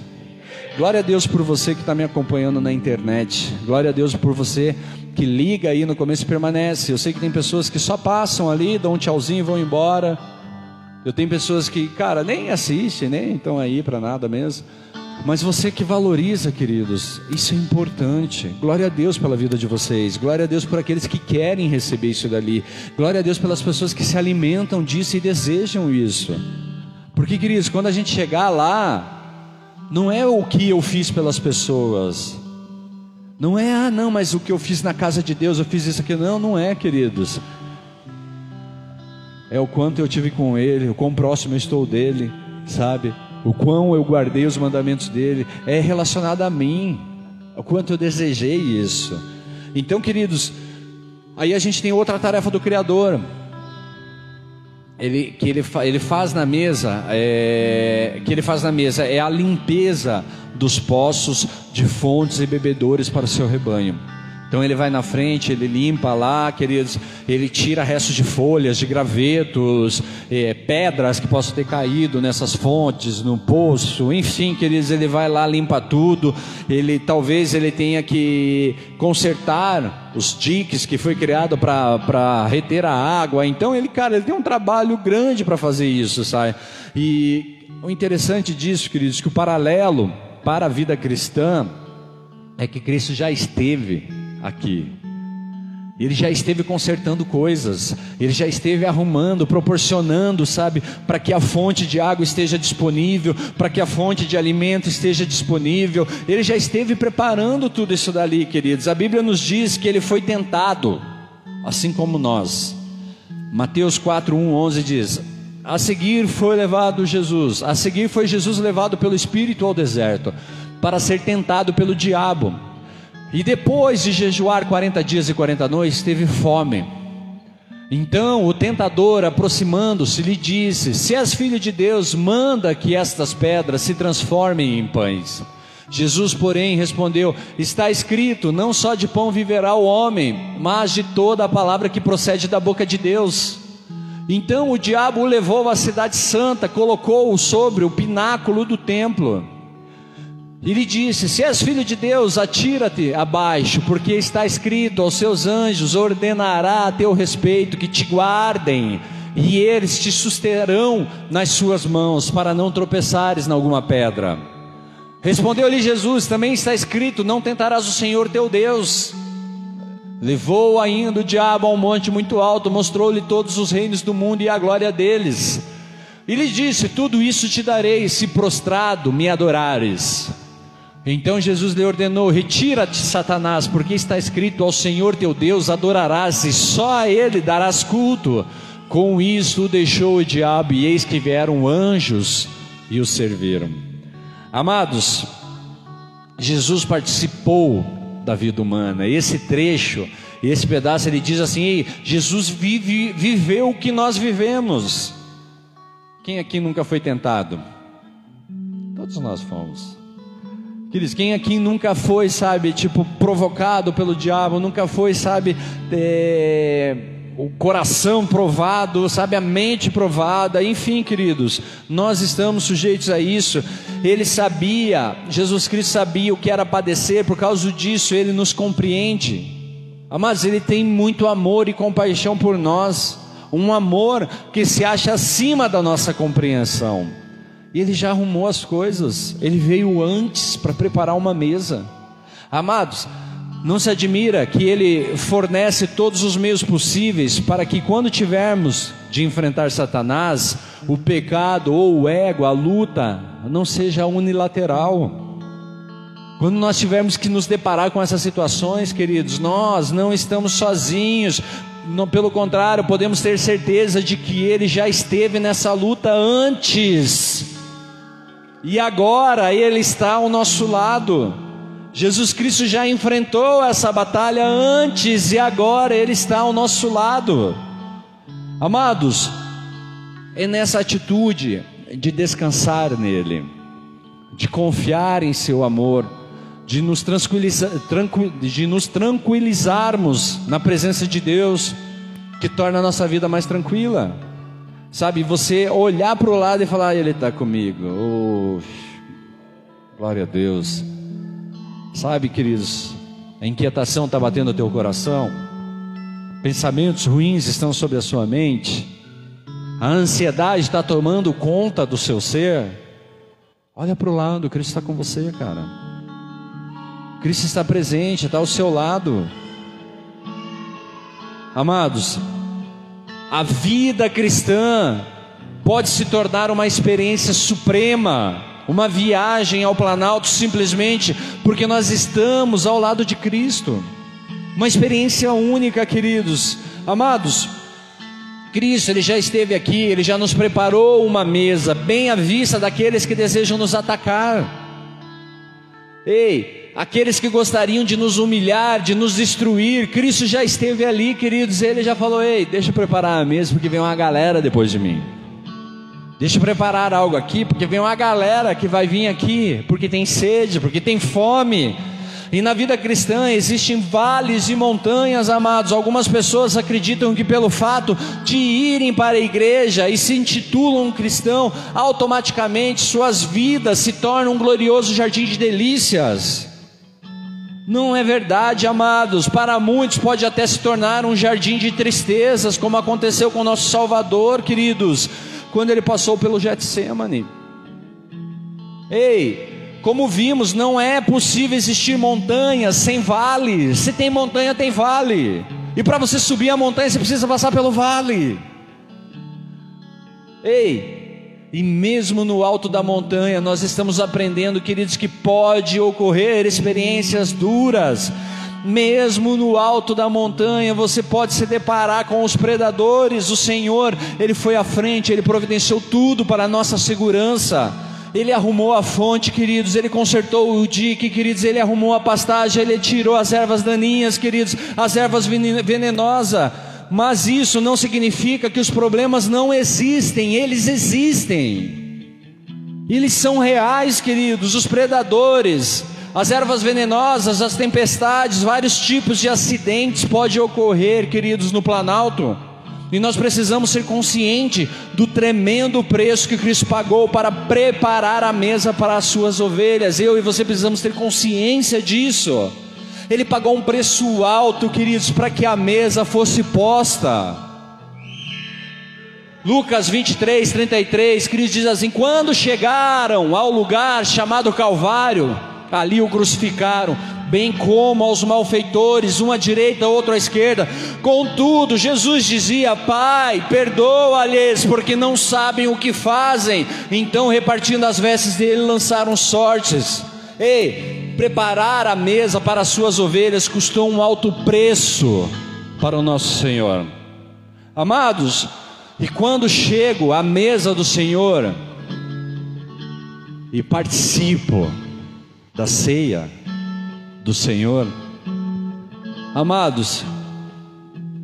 Glória a Deus por você que está me acompanhando na internet. Glória a Deus por você que liga aí no começo e permanece. Eu sei que tem pessoas que só passam ali, dão um tchauzinho e vão embora. Eu tenho pessoas que, cara, nem assistem, nem estão aí para nada mesmo. Mas você que valoriza, queridos, isso é importante. Glória a Deus pela vida de vocês. Glória a Deus por aqueles que querem receber isso dali. Glória a Deus pelas pessoas que se alimentam disso e desejam isso. Porque, queridos, quando a gente chegar lá, não é o que eu fiz pelas pessoas. Não é, ah, não, mas o que eu fiz na casa de Deus, eu fiz isso aqui. Não, não é, queridos. É o quanto eu tive com Ele, o quão próximo eu estou dele, sabe? O quão eu guardei os mandamentos dele. É relacionado a mim. O quanto eu desejei isso. Então, queridos, aí a gente tem outra tarefa do Criador ele, que ele, ele faz na mesa, é, que ele faz na mesa é a limpeza dos poços de fontes e bebedores para o seu rebanho. Então ele vai na frente, ele limpa lá, queridos, ele tira restos de folhas, de gravetos, é, pedras que possam ter caído nessas fontes, no poço, enfim, queridos, ele vai lá, limpa tudo. Ele talvez ele tenha que consertar os diques que foi criado para reter a água. Então ele, cara, ele tem um trabalho grande para fazer isso, sabe? E o interessante disso, queridos, que o paralelo para a vida cristã é que Cristo já esteve aqui. Ele já esteve consertando coisas, ele já esteve arrumando, proporcionando, sabe, para que a fonte de água esteja disponível, para que a fonte de alimento esteja disponível. Ele já esteve preparando tudo isso dali, queridos. A Bíblia nos diz que ele foi tentado, assim como nós. Mateus 4, 1, 11 diz: A seguir foi levado Jesus, a seguir foi Jesus levado pelo Espírito ao deserto, para ser tentado pelo diabo. E depois de jejuar 40 dias e 40 noites, teve fome. Então o tentador, aproximando-se, lhe disse: Se és filho de Deus, manda que estas pedras se transformem em pães. Jesus, porém, respondeu: Está escrito: Não só de pão viverá o homem, mas de toda a palavra que procede da boca de Deus. Então o diabo o levou à cidade santa, colocou-o sobre o pináculo do templo. E lhe disse: Se és filho de Deus, atira-te abaixo, porque está escrito: Aos seus anjos ordenará a teu respeito que te guardem, e eles te susterão nas suas mãos, para não tropeçares em alguma pedra. Respondeu-lhe Jesus: Também está escrito: Não tentarás o Senhor teu Deus. Levou ainda o diabo a um monte muito alto, mostrou-lhe todos os reinos do mundo e a glória deles. E lhe disse: Tudo isso te darei, se prostrado me adorares. Então Jesus lhe ordenou: Retira-te, Satanás, porque está escrito: Ao Senhor teu Deus adorarás e só a Ele darás culto. Com isso o deixou o diabo, e eis que vieram anjos e o serviram. Amados, Jesus participou da vida humana. Esse trecho, esse pedaço, ele diz assim: Jesus vive, viveu o que nós vivemos. Quem aqui nunca foi tentado? Todos nós fomos. Queridos, quem aqui nunca foi, sabe, tipo, provocado pelo diabo, nunca foi, sabe, é, o coração provado, sabe, a mente provada, enfim, queridos, nós estamos sujeitos a isso. Ele sabia, Jesus Cristo sabia o que era padecer, por causa disso ele nos compreende. Mas ele tem muito amor e compaixão por nós, um amor que se acha acima da nossa compreensão. E ele já arrumou as coisas, ele veio antes para preparar uma mesa. Amados, não se admira que ele fornece todos os meios possíveis para que quando tivermos de enfrentar Satanás, o pecado ou o ego, a luta, não seja unilateral. Quando nós tivermos que nos deparar com essas situações, queridos, nós não estamos sozinhos, não, pelo contrário, podemos ter certeza de que ele já esteve nessa luta antes. E agora Ele está ao nosso lado. Jesus Cristo já enfrentou essa batalha antes e agora Ele está ao nosso lado. Amados, é nessa atitude de descansar nele, de confiar em Seu amor, de nos, de nos tranquilizarmos na presença de Deus, que torna a nossa vida mais tranquila. Sabe, você olhar para o lado e falar, Ele está comigo. Oh, glória a Deus. Sabe, queridos, a inquietação está batendo no teu coração, pensamentos ruins estão sobre a sua mente, a ansiedade está tomando conta do seu ser. Olha para o lado, Cristo está com você, cara. Cristo está presente, está ao seu lado. Amados, a vida cristã pode se tornar uma experiência suprema, uma viagem ao Planalto simplesmente porque nós estamos ao lado de Cristo. Uma experiência única, queridos. Amados, Cristo, ele já esteve aqui, ele já nos preparou uma mesa bem à vista daqueles que desejam nos atacar. Ei, aqueles que gostariam de nos humilhar, de nos destruir, Cristo já esteve ali, queridos, ele já falou: Ei, deixa eu preparar a mesa, porque vem uma galera depois de mim. Deixa eu preparar algo aqui, porque vem uma galera que vai vir aqui, porque tem sede, porque tem fome. E na vida cristã existem vales e montanhas, amados. Algumas pessoas acreditam que pelo fato de irem para a igreja e se intitulam um cristão, automaticamente suas vidas se tornam um glorioso jardim de delícias. Não é verdade, amados. Para muitos pode até se tornar um jardim de tristezas, como aconteceu com o nosso Salvador, queridos, quando ele passou pelo Getsemane. Ei, como vimos, não é possível existir montanhas sem vale. Se tem montanha, tem vale. E para você subir a montanha, você precisa passar pelo vale. Ei, e mesmo no alto da montanha, nós estamos aprendendo, queridos, que pode ocorrer experiências duras. Mesmo no alto da montanha, você pode se deparar com os predadores. O Senhor, Ele foi à frente, Ele providenciou tudo para a nossa segurança. Ele arrumou a fonte, queridos, Ele consertou o dique, queridos, Ele arrumou a pastagem, Ele tirou as ervas daninhas, queridos, as ervas venenosas mas isso não significa que os problemas não existem, eles existem. Eles são reais, queridos, os predadores, as ervas venenosas, as tempestades, vários tipos de acidentes podem ocorrer, queridos, no Planalto. E nós precisamos ser conscientes do tremendo preço que Cristo pagou para preparar a mesa para as suas ovelhas. Eu e você precisamos ter consciência disso. Ele pagou um preço alto, queridos, para que a mesa fosse posta. Lucas 23, 33, Cristo diz assim: Quando chegaram ao lugar chamado Calvário, ali o crucificaram, bem como aos malfeitores, um à direita, outro à esquerda. Contudo, Jesus dizia: Pai, perdoa-lhes, porque não sabem o que fazem. Então, repartindo as vestes dele, lançaram sortes. Ei, preparar a mesa para as suas ovelhas custou um alto preço para o nosso Senhor. Amados, e quando chego à mesa do Senhor e participo da ceia do Senhor, amados,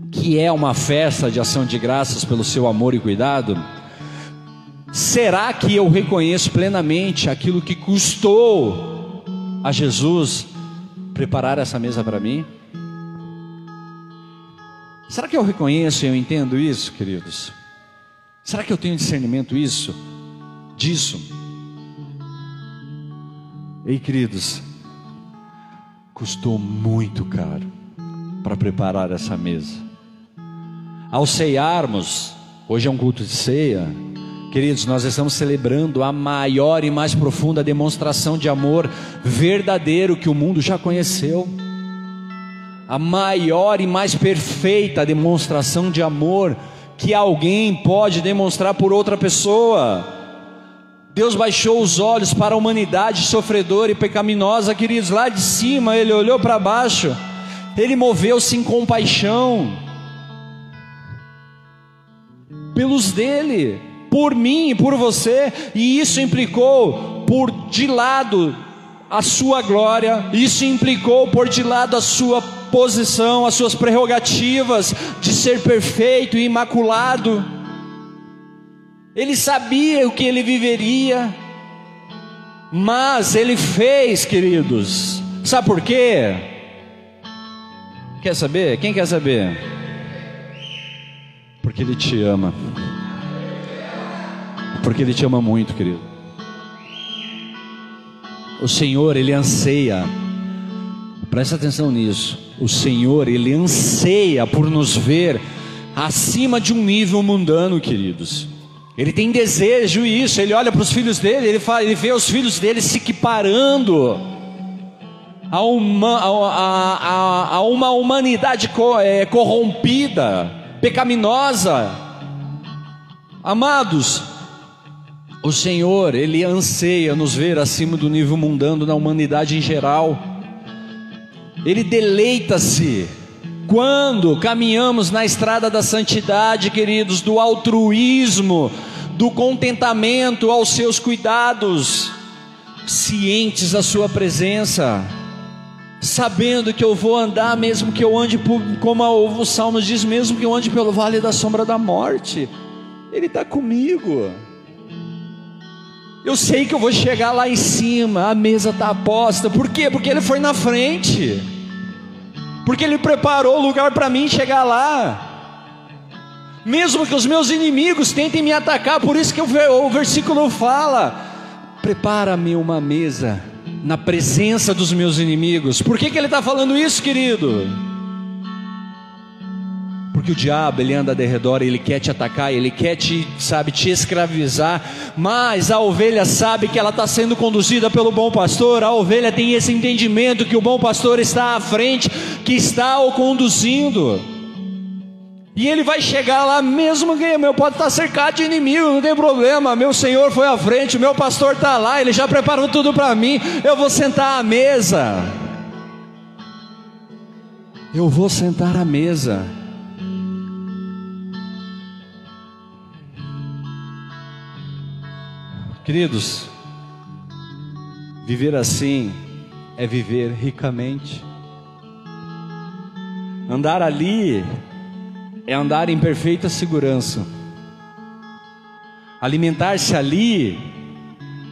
que é uma festa de ação de graças pelo seu amor e cuidado, será que eu reconheço plenamente aquilo que custou a Jesus preparar essa mesa para mim? Será que eu reconheço e eu entendo isso, queridos? Será que eu tenho discernimento isso? Disso? Ei, queridos, custou muito caro para preparar essa mesa. Ao ceiarmos, hoje é um culto de ceia, queridos, nós estamos celebrando a maior e mais profunda demonstração de amor verdadeiro que o mundo já conheceu. A maior e mais perfeita demonstração de amor que alguém pode demonstrar por outra pessoa. Deus baixou os olhos para a humanidade sofredora e pecaminosa, queridos, lá de cima, Ele olhou para baixo, Ele moveu-se em compaixão pelos dele, por mim e por você, e isso implicou por de lado a sua glória, isso implicou por de lado a sua posição, as suas prerrogativas de ser perfeito e imaculado. Ele sabia o que ele viveria, mas ele fez, queridos. Sabe por quê? Quer saber? Quem quer saber? Porque ele te ama. Porque ele te ama muito, querido. O Senhor, ele anseia. Presta atenção nisso o Senhor, Ele anseia por nos ver acima de um nível mundano, queridos. Ele tem desejo isso, ele olha para os filhos dele, ele, fala, ele vê os filhos dele se equiparando a uma, a, a, a uma humanidade é, corrompida, pecaminosa. Amados, o Senhor, Ele anseia nos ver acima do nível mundano da humanidade em geral. Ele deleita-se quando caminhamos na estrada da santidade, queridos, do altruísmo, do contentamento aos seus cuidados, cientes da sua presença, sabendo que eu vou andar, mesmo que eu ande, por, como o Salmo diz, mesmo que eu ande pelo vale da sombra da morte, Ele está comigo. Eu sei que eu vou chegar lá em cima, a mesa está posta. Por quê? Porque ele foi na frente. Porque ele preparou o lugar para mim chegar lá. Mesmo que os meus inimigos tentem me atacar, por isso que o versículo fala: prepara-me uma mesa na presença dos meus inimigos. Por que, que ele está falando isso, querido? Porque o diabo, ele anda de redor, ele quer te atacar, ele quer te, sabe, te escravizar, mas a ovelha sabe que ela está sendo conduzida pelo bom pastor, a ovelha tem esse entendimento que o bom pastor está à frente, que está o conduzindo. E ele vai chegar lá, mesmo que meu pode estar cercado de inimigo, não tem problema. Meu Senhor foi à frente, meu pastor está lá, ele já preparou tudo para mim. Eu vou sentar à mesa. Eu vou sentar à mesa. Queridos, viver assim é viver ricamente. Andar ali é andar em perfeita segurança. Alimentar-se ali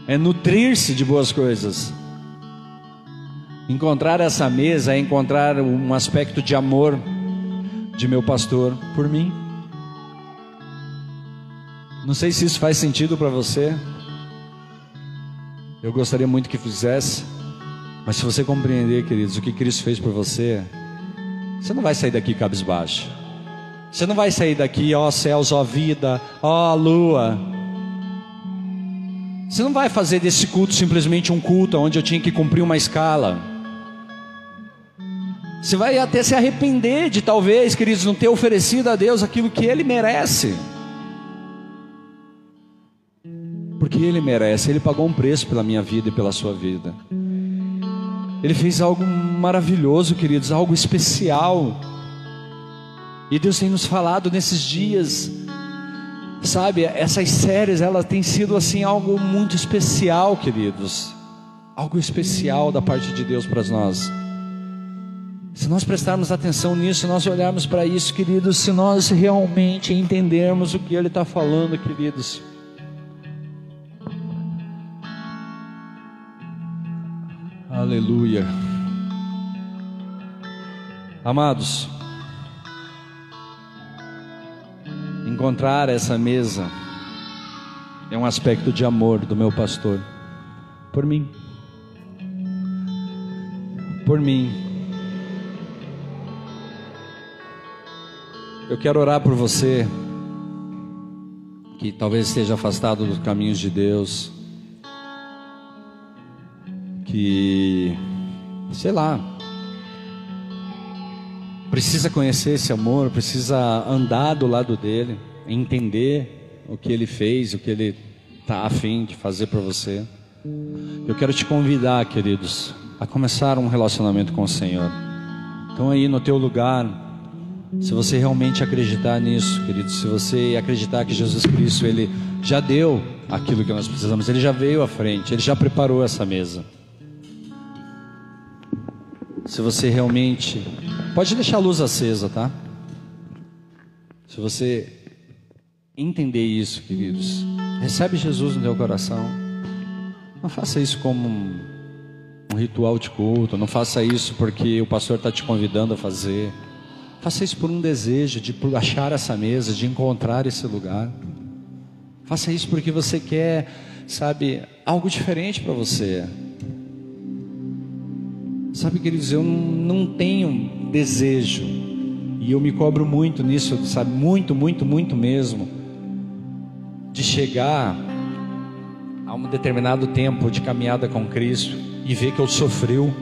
é nutrir-se de boas coisas. Encontrar essa mesa é encontrar um aspecto de amor de meu pastor por mim. Não sei se isso faz sentido para você. Eu gostaria muito que fizesse. Mas se você compreender, queridos, o que Cristo fez por você, você não vai sair daqui cabisbaixo. Você não vai sair daqui, ó céus, ó vida, ó lua. Você não vai fazer desse culto simplesmente um culto onde eu tinha que cumprir uma escala. Você vai até se arrepender de talvez, queridos, não ter oferecido a Deus aquilo que Ele merece. Porque Ele merece, Ele pagou um preço pela minha vida e pela sua vida. Ele fez algo maravilhoso, queridos, algo especial. E Deus tem nos falado nesses dias, sabe, essas séries, elas têm sido assim algo muito especial, queridos. Algo especial da parte de Deus para nós. Se nós prestarmos atenção nisso, se nós olharmos para isso, queridos, se nós realmente entendermos o que Ele está falando, queridos. Aleluia. Amados, encontrar essa mesa é um aspecto de amor do meu pastor por mim. Por mim. Eu quero orar por você que talvez esteja afastado dos caminhos de Deus que, sei lá, precisa conhecer esse amor, precisa andar do lado dele, entender o que ele fez, o que ele está afim de fazer para você. Eu quero te convidar, queridos, a começar um relacionamento com o Senhor. Então aí no teu lugar, se você realmente acreditar nisso, queridos, se você acreditar que Jesus Cristo ele já deu aquilo que nós precisamos, ele já veio à frente, ele já preparou essa mesa se você realmente. Pode deixar a luz acesa, tá? Se você entender isso, queridos, recebe Jesus no teu coração. Não faça isso como um, um ritual de culto. Não faça isso porque o pastor está te convidando a fazer. Faça isso por um desejo de achar essa mesa, de encontrar esse lugar. Faça isso porque você quer, sabe, algo diferente para você. Sabe, queridos, eu não tenho desejo, e eu me cobro muito nisso, sabe, muito, muito, muito mesmo, de chegar a um determinado tempo de caminhada com Cristo e ver que eu sou frio,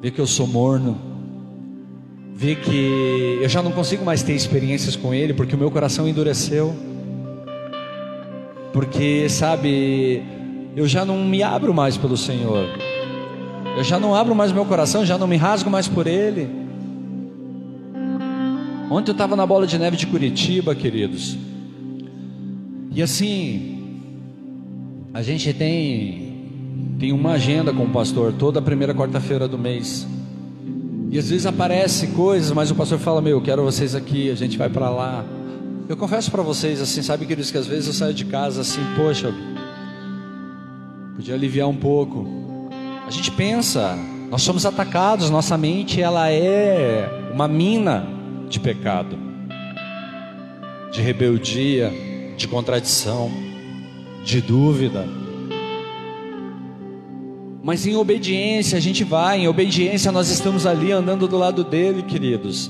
ver que eu sou morno, ver que eu já não consigo mais ter experiências com Ele, porque o meu coração endureceu, porque, sabe, eu já não me abro mais pelo Senhor. Eu já não abro mais meu coração, já não me rasgo mais por ele. Ontem eu estava na bola de neve de Curitiba, queridos. E assim, a gente tem tem uma agenda com o pastor toda primeira quarta-feira do mês. E às vezes aparece coisas, mas o pastor fala: "Meu, quero vocês aqui, a gente vai para lá". Eu confesso para vocês assim, sabe, queridos, que às vezes eu saio de casa assim, poxa, podia aliviar um pouco. A gente pensa, nós somos atacados, nossa mente ela é uma mina de pecado, de rebeldia, de contradição, de dúvida. Mas em obediência a gente vai, em obediência nós estamos ali andando do lado dele, queridos.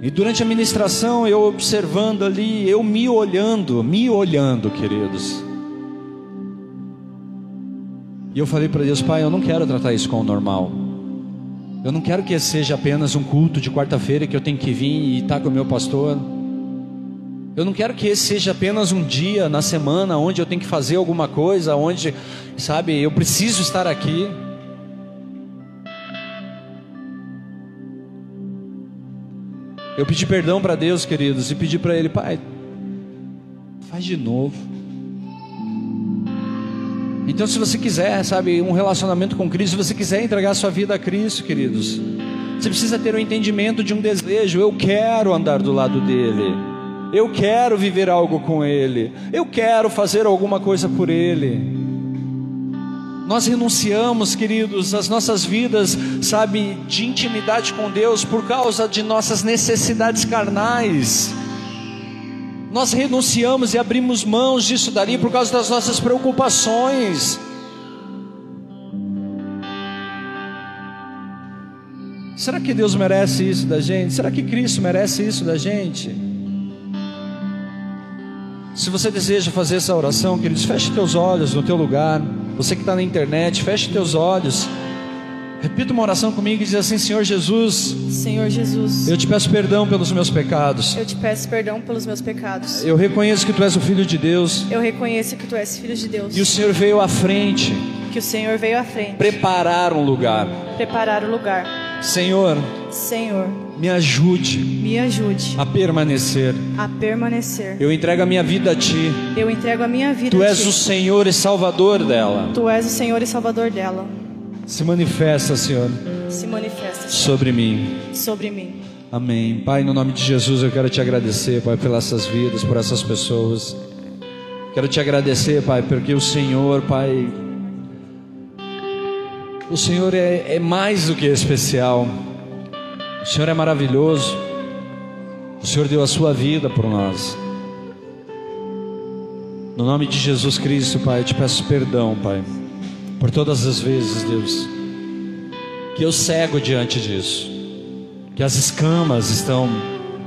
E durante a ministração eu observando ali, eu me olhando, me olhando, queridos. E eu falei para Deus, Pai, eu não quero tratar isso como normal. Eu não quero que esse seja apenas um culto de quarta-feira que eu tenho que vir e estar com o meu pastor. Eu não quero que esse seja apenas um dia na semana onde eu tenho que fazer alguma coisa, onde, sabe, eu preciso estar aqui. Eu pedi perdão para Deus, queridos, e pedi para Ele, Pai, faz de novo. Então, se você quiser, sabe, um relacionamento com Cristo, se você quiser entregar sua vida a Cristo, queridos, você precisa ter o um entendimento de um desejo. Eu quero andar do lado dele. Eu quero viver algo com Ele. Eu quero fazer alguma coisa por Ele. Nós renunciamos, queridos, as nossas vidas, sabe, de intimidade com Deus por causa de nossas necessidades carnais. Nós renunciamos e abrimos mãos disso dali por causa das nossas preocupações. Será que Deus merece isso da gente? Será que Cristo merece isso da gente? Se você deseja fazer essa oração, queridos, feche teus olhos no teu lugar. Você que está na internet, feche teus olhos. Repita uma oração comigo e diz assim: Senhor Jesus, Senhor Jesus, eu te peço perdão pelos meus pecados. eu te peço perdão pelos meus pecados. Eu reconheço que tu és o Filho de Deus Eu reconheço que tu és filho de Deus. e o Senhor veio à frente Que o Senhor veio à frente preparar um lugar. preparar o lugar. Senhor, Senhor, me ajude me ajude a permanecer. a permanecer. Eu entrego a minha vida a ti. Eu entrego a minha vida Tu a és ti. o Senhor e Salvador dela. Tu és o Senhor e Salvador dela. Se manifesta, Senhor, Se manifesta sobre mim. sobre mim. Amém. Pai, no nome de Jesus, eu quero te agradecer, Pai, pelas essas vidas, por essas pessoas. Quero te agradecer, Pai, porque o Senhor, Pai, o Senhor é, é mais do que especial. O Senhor é maravilhoso. O Senhor deu a sua vida por nós. No nome de Jesus Cristo, Pai, eu te peço perdão, Pai, por todas as vezes, Deus, que eu cego diante disso que as escamas estão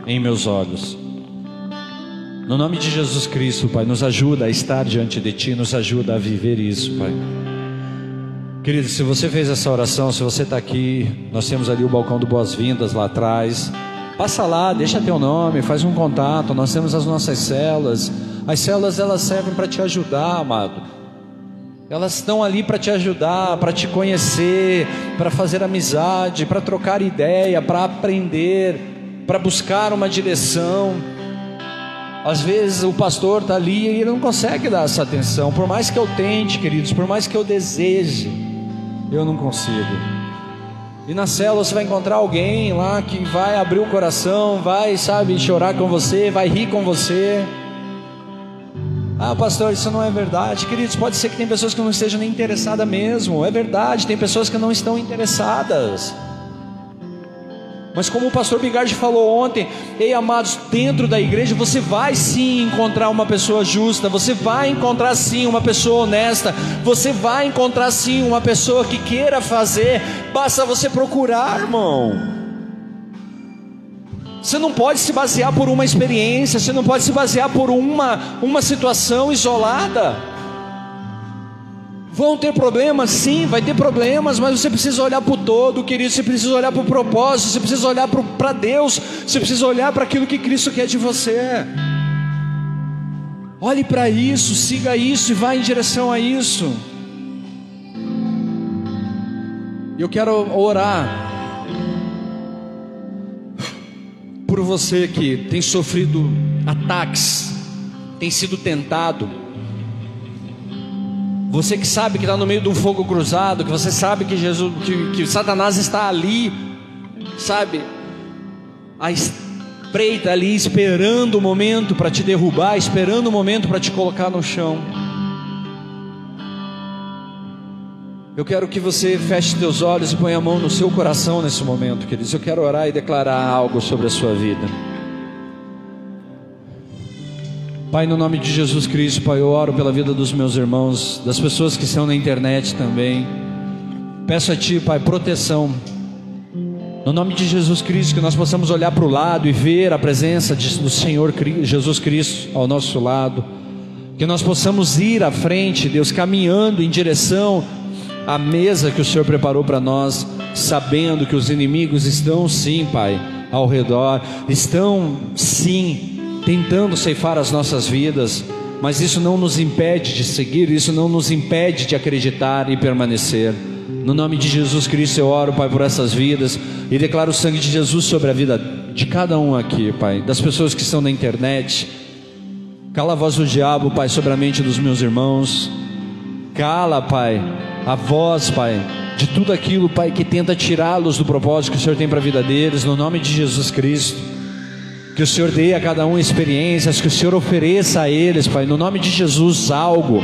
em meus olhos. No nome de Jesus Cristo, Pai, nos ajuda a estar diante de Ti, nos ajuda a viver isso, Pai. Querido, se você fez essa oração, se você está aqui, nós temos ali o balcão do Boas-Vindas lá atrás. Passa lá, deixa teu nome, faz um contato. Nós temos as nossas celas. As celas elas servem para te ajudar, amado. Elas estão ali para te ajudar, para te conhecer, para fazer amizade, para trocar ideia, para aprender, para buscar uma direção. Às vezes o pastor está ali e ele não consegue dar essa atenção. Por mais que eu tente, queridos, por mais que eu deseje, eu não consigo. E na célula você vai encontrar alguém lá que vai abrir o coração, vai, sabe, chorar com você, vai rir com você. Ah, pastor, isso não é verdade. Queridos, pode ser que tem pessoas que não estejam nem interessadas mesmo. É verdade, tem pessoas que não estão interessadas. Mas como o pastor Bigardi falou ontem, ei amados, dentro da igreja você vai sim encontrar uma pessoa justa, você vai encontrar sim uma pessoa honesta, você vai encontrar sim uma pessoa que queira fazer, basta você procurar, irmão. Você não pode se basear por uma experiência, você não pode se basear por uma, uma situação isolada. Vão ter problemas, sim, vai ter problemas, mas você precisa olhar para o todo, querido. Você precisa olhar para o propósito, você precisa olhar para Deus, você precisa olhar para aquilo que Cristo quer de você. Olhe para isso, siga isso e vá em direção a isso. Eu quero orar por você que tem sofrido ataques, tem sido tentado. Você que sabe que está no meio de um fogo cruzado, que você sabe que Jesus, que, que Satanás está ali, sabe, a espreita ali, esperando o momento para te derrubar, esperando o momento para te colocar no chão. Eu quero que você feche teus olhos e ponha a mão no seu coração nesse momento, queridos. Eu quero orar e declarar algo sobre a sua vida. Pai, no nome de Jesus Cristo, Pai, eu oro pela vida dos meus irmãos, das pessoas que estão na internet também. Peço a Ti, Pai, proteção. No nome de Jesus Cristo, que nós possamos olhar para o lado e ver a presença do Senhor Jesus Cristo ao nosso lado. Que nós possamos ir à frente, Deus, caminhando em direção à mesa que o Senhor preparou para nós, sabendo que os inimigos estão sim, Pai, ao redor, estão sim tentando ceifar as nossas vidas, mas isso não nos impede de seguir, isso não nos impede de acreditar e permanecer. No nome de Jesus Cristo eu oro, Pai, por essas vidas e declaro o sangue de Jesus sobre a vida de cada um aqui, Pai, das pessoas que estão na internet. Cala a voz do diabo, Pai, sobre a mente dos meus irmãos. Cala, Pai, a voz, Pai, de tudo aquilo, Pai, que tenta tirá-los do propósito que o Senhor tem para a vida deles, no nome de Jesus Cristo. Que o Senhor dê a cada um experiências, que o Senhor ofereça a eles, Pai, no nome de Jesus, algo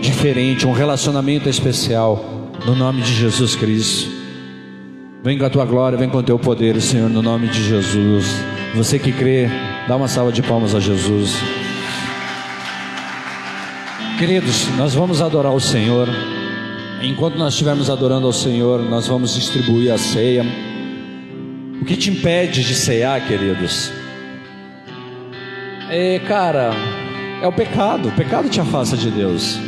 diferente, um relacionamento especial, no nome de Jesus Cristo. Vem com a tua glória, vem com o teu poder, Senhor, no nome de Jesus. Você que crê, dá uma salva de palmas a Jesus. Queridos, nós vamos adorar o Senhor. Enquanto nós estivermos adorando ao Senhor, nós vamos distribuir a ceia. O que te impede de cear, queridos? É, cara, é o pecado. O pecado te afasta de Deus.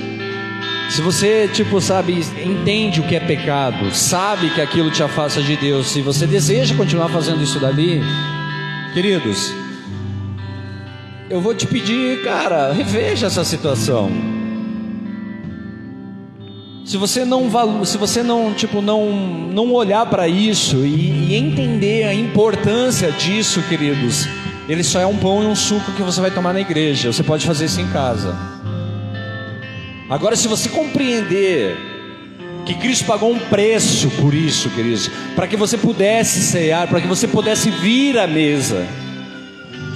Se você, tipo, sabe, entende o que é pecado, sabe que aquilo te afasta de Deus, se você deseja continuar fazendo isso dali, queridos, eu vou te pedir, cara, reveja essa situação. Se você não se você não tipo não não olhar para isso e, e, entender a importância disso, queridos, ele só é um pão e um suco que você vai tomar na igreja. Você pode fazer isso em casa. Agora, se você compreender que Cristo pagou um preço por isso, queridos, para que você pudesse cear, para que você pudesse vir à mesa.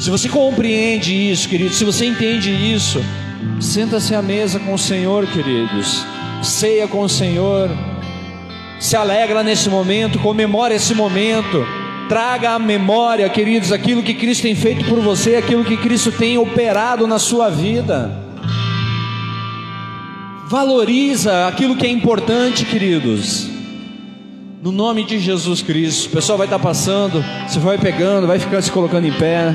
Se você compreende isso, queridos, se você entende isso, senta-se à mesa com o Senhor, queridos ceia com o Senhor, se alegra nesse momento, comemora esse momento, traga à memória, queridos, aquilo que Cristo tem feito por você, aquilo que Cristo tem operado na sua vida. Valoriza aquilo que é importante, queridos. No nome de Jesus Cristo. O pessoal vai estar passando, você vai pegando, vai ficar se colocando em pé.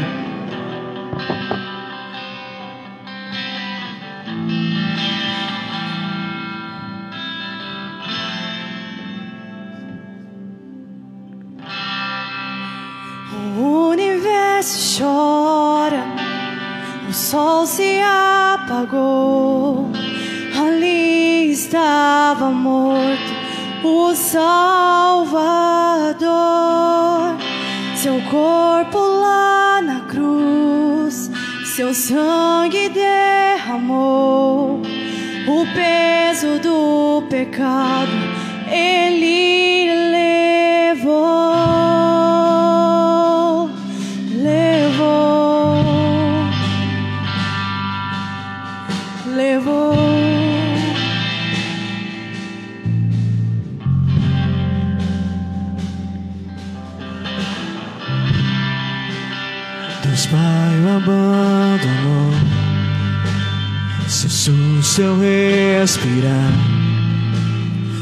Apagou, ali estava morto o Salvador. Seu corpo lá na cruz, seu sangue derramou o peso do pecado. Ele abandonou. Seu respirar,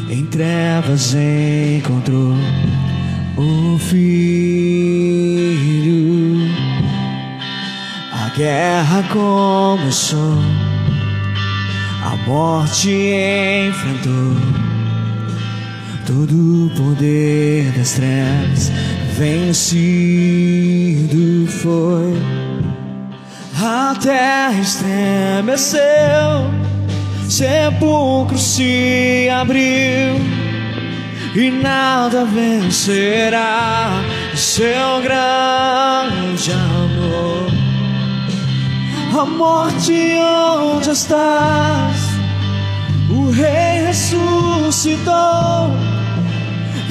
em trevas encontrou o filho. A guerra começou, a morte enfrentou. Todo o poder das trevas vencido foi a terra estremeceu, sepulcro se abriu e nada vencerá seu grande amor. A morte, onde estás? O Rei ressuscitou,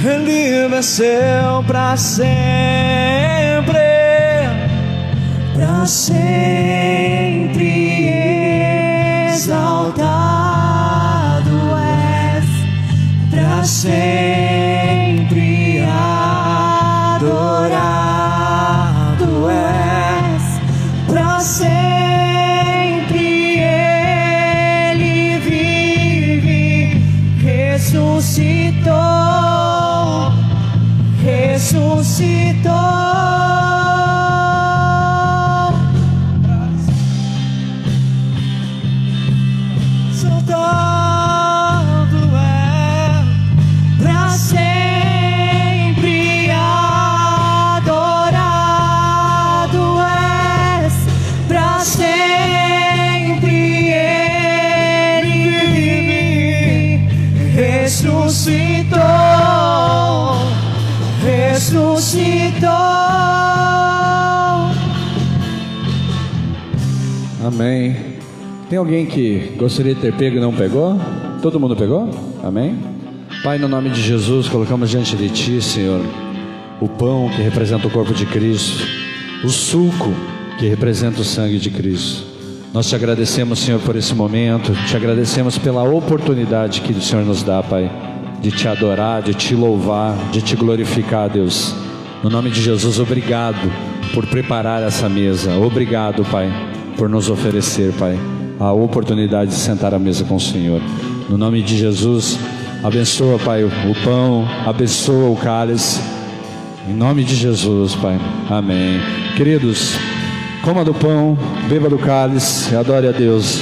ele venceu para sempre para sempre exaltado és, para sempre alguém que gostaria de ter pego e não pegou? Todo mundo pegou? Amém? Pai, no nome de Jesus, colocamos diante de Ti, Senhor, o pão que representa o corpo de Cristo. o suco que representa o sangue de Cristo. Nós te agradecemos, Senhor, por esse momento, te agradecemos pela oportunidade que o Senhor nos dá, Pai, de te adorar, de te louvar, de te glorificar, Deus. No nome de Jesus, obrigado por preparar essa mesa, obrigado, Pai, por nos oferecer, Pai, a oportunidade de sentar à mesa com o Senhor. No nome de Jesus, abençoa, Pai, o pão, abençoa o cálice. Em nome de Jesus, Pai. Amém. Queridos, coma do pão, beba do cálice, adore a Deus.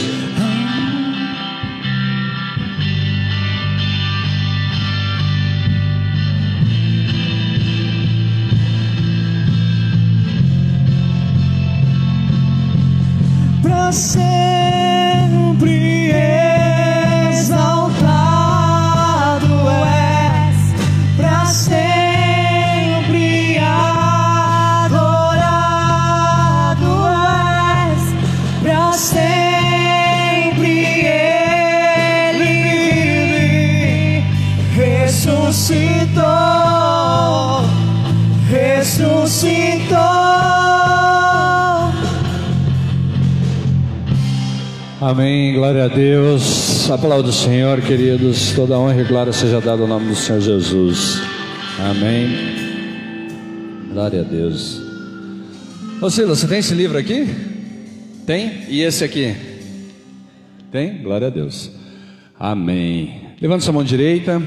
Aplauda o Senhor, queridos. Toda honra e glória seja dada ao nome do Senhor Jesus. Amém. Glória a Deus. Ô Silas, você tem esse livro aqui? Tem? E esse aqui? Tem? Glória a Deus. Amém. Levanta sua mão direita.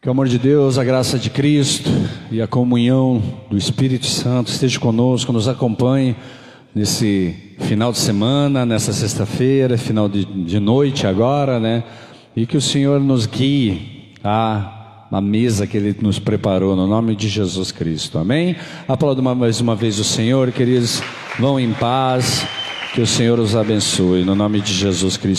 Que o amor de Deus, a graça de Cristo e a comunhão do Espírito Santo esteja conosco, nos acompanhe nesse final de semana, nessa sexta-feira, final de, de noite agora, né? E que o Senhor nos guie a, a mesa que Ele nos preparou, no nome de Jesus Cristo. Amém? Aplaudo mais uma vez o Senhor, queridos. Vão em paz. Que o Senhor os abençoe, no nome de Jesus Cristo.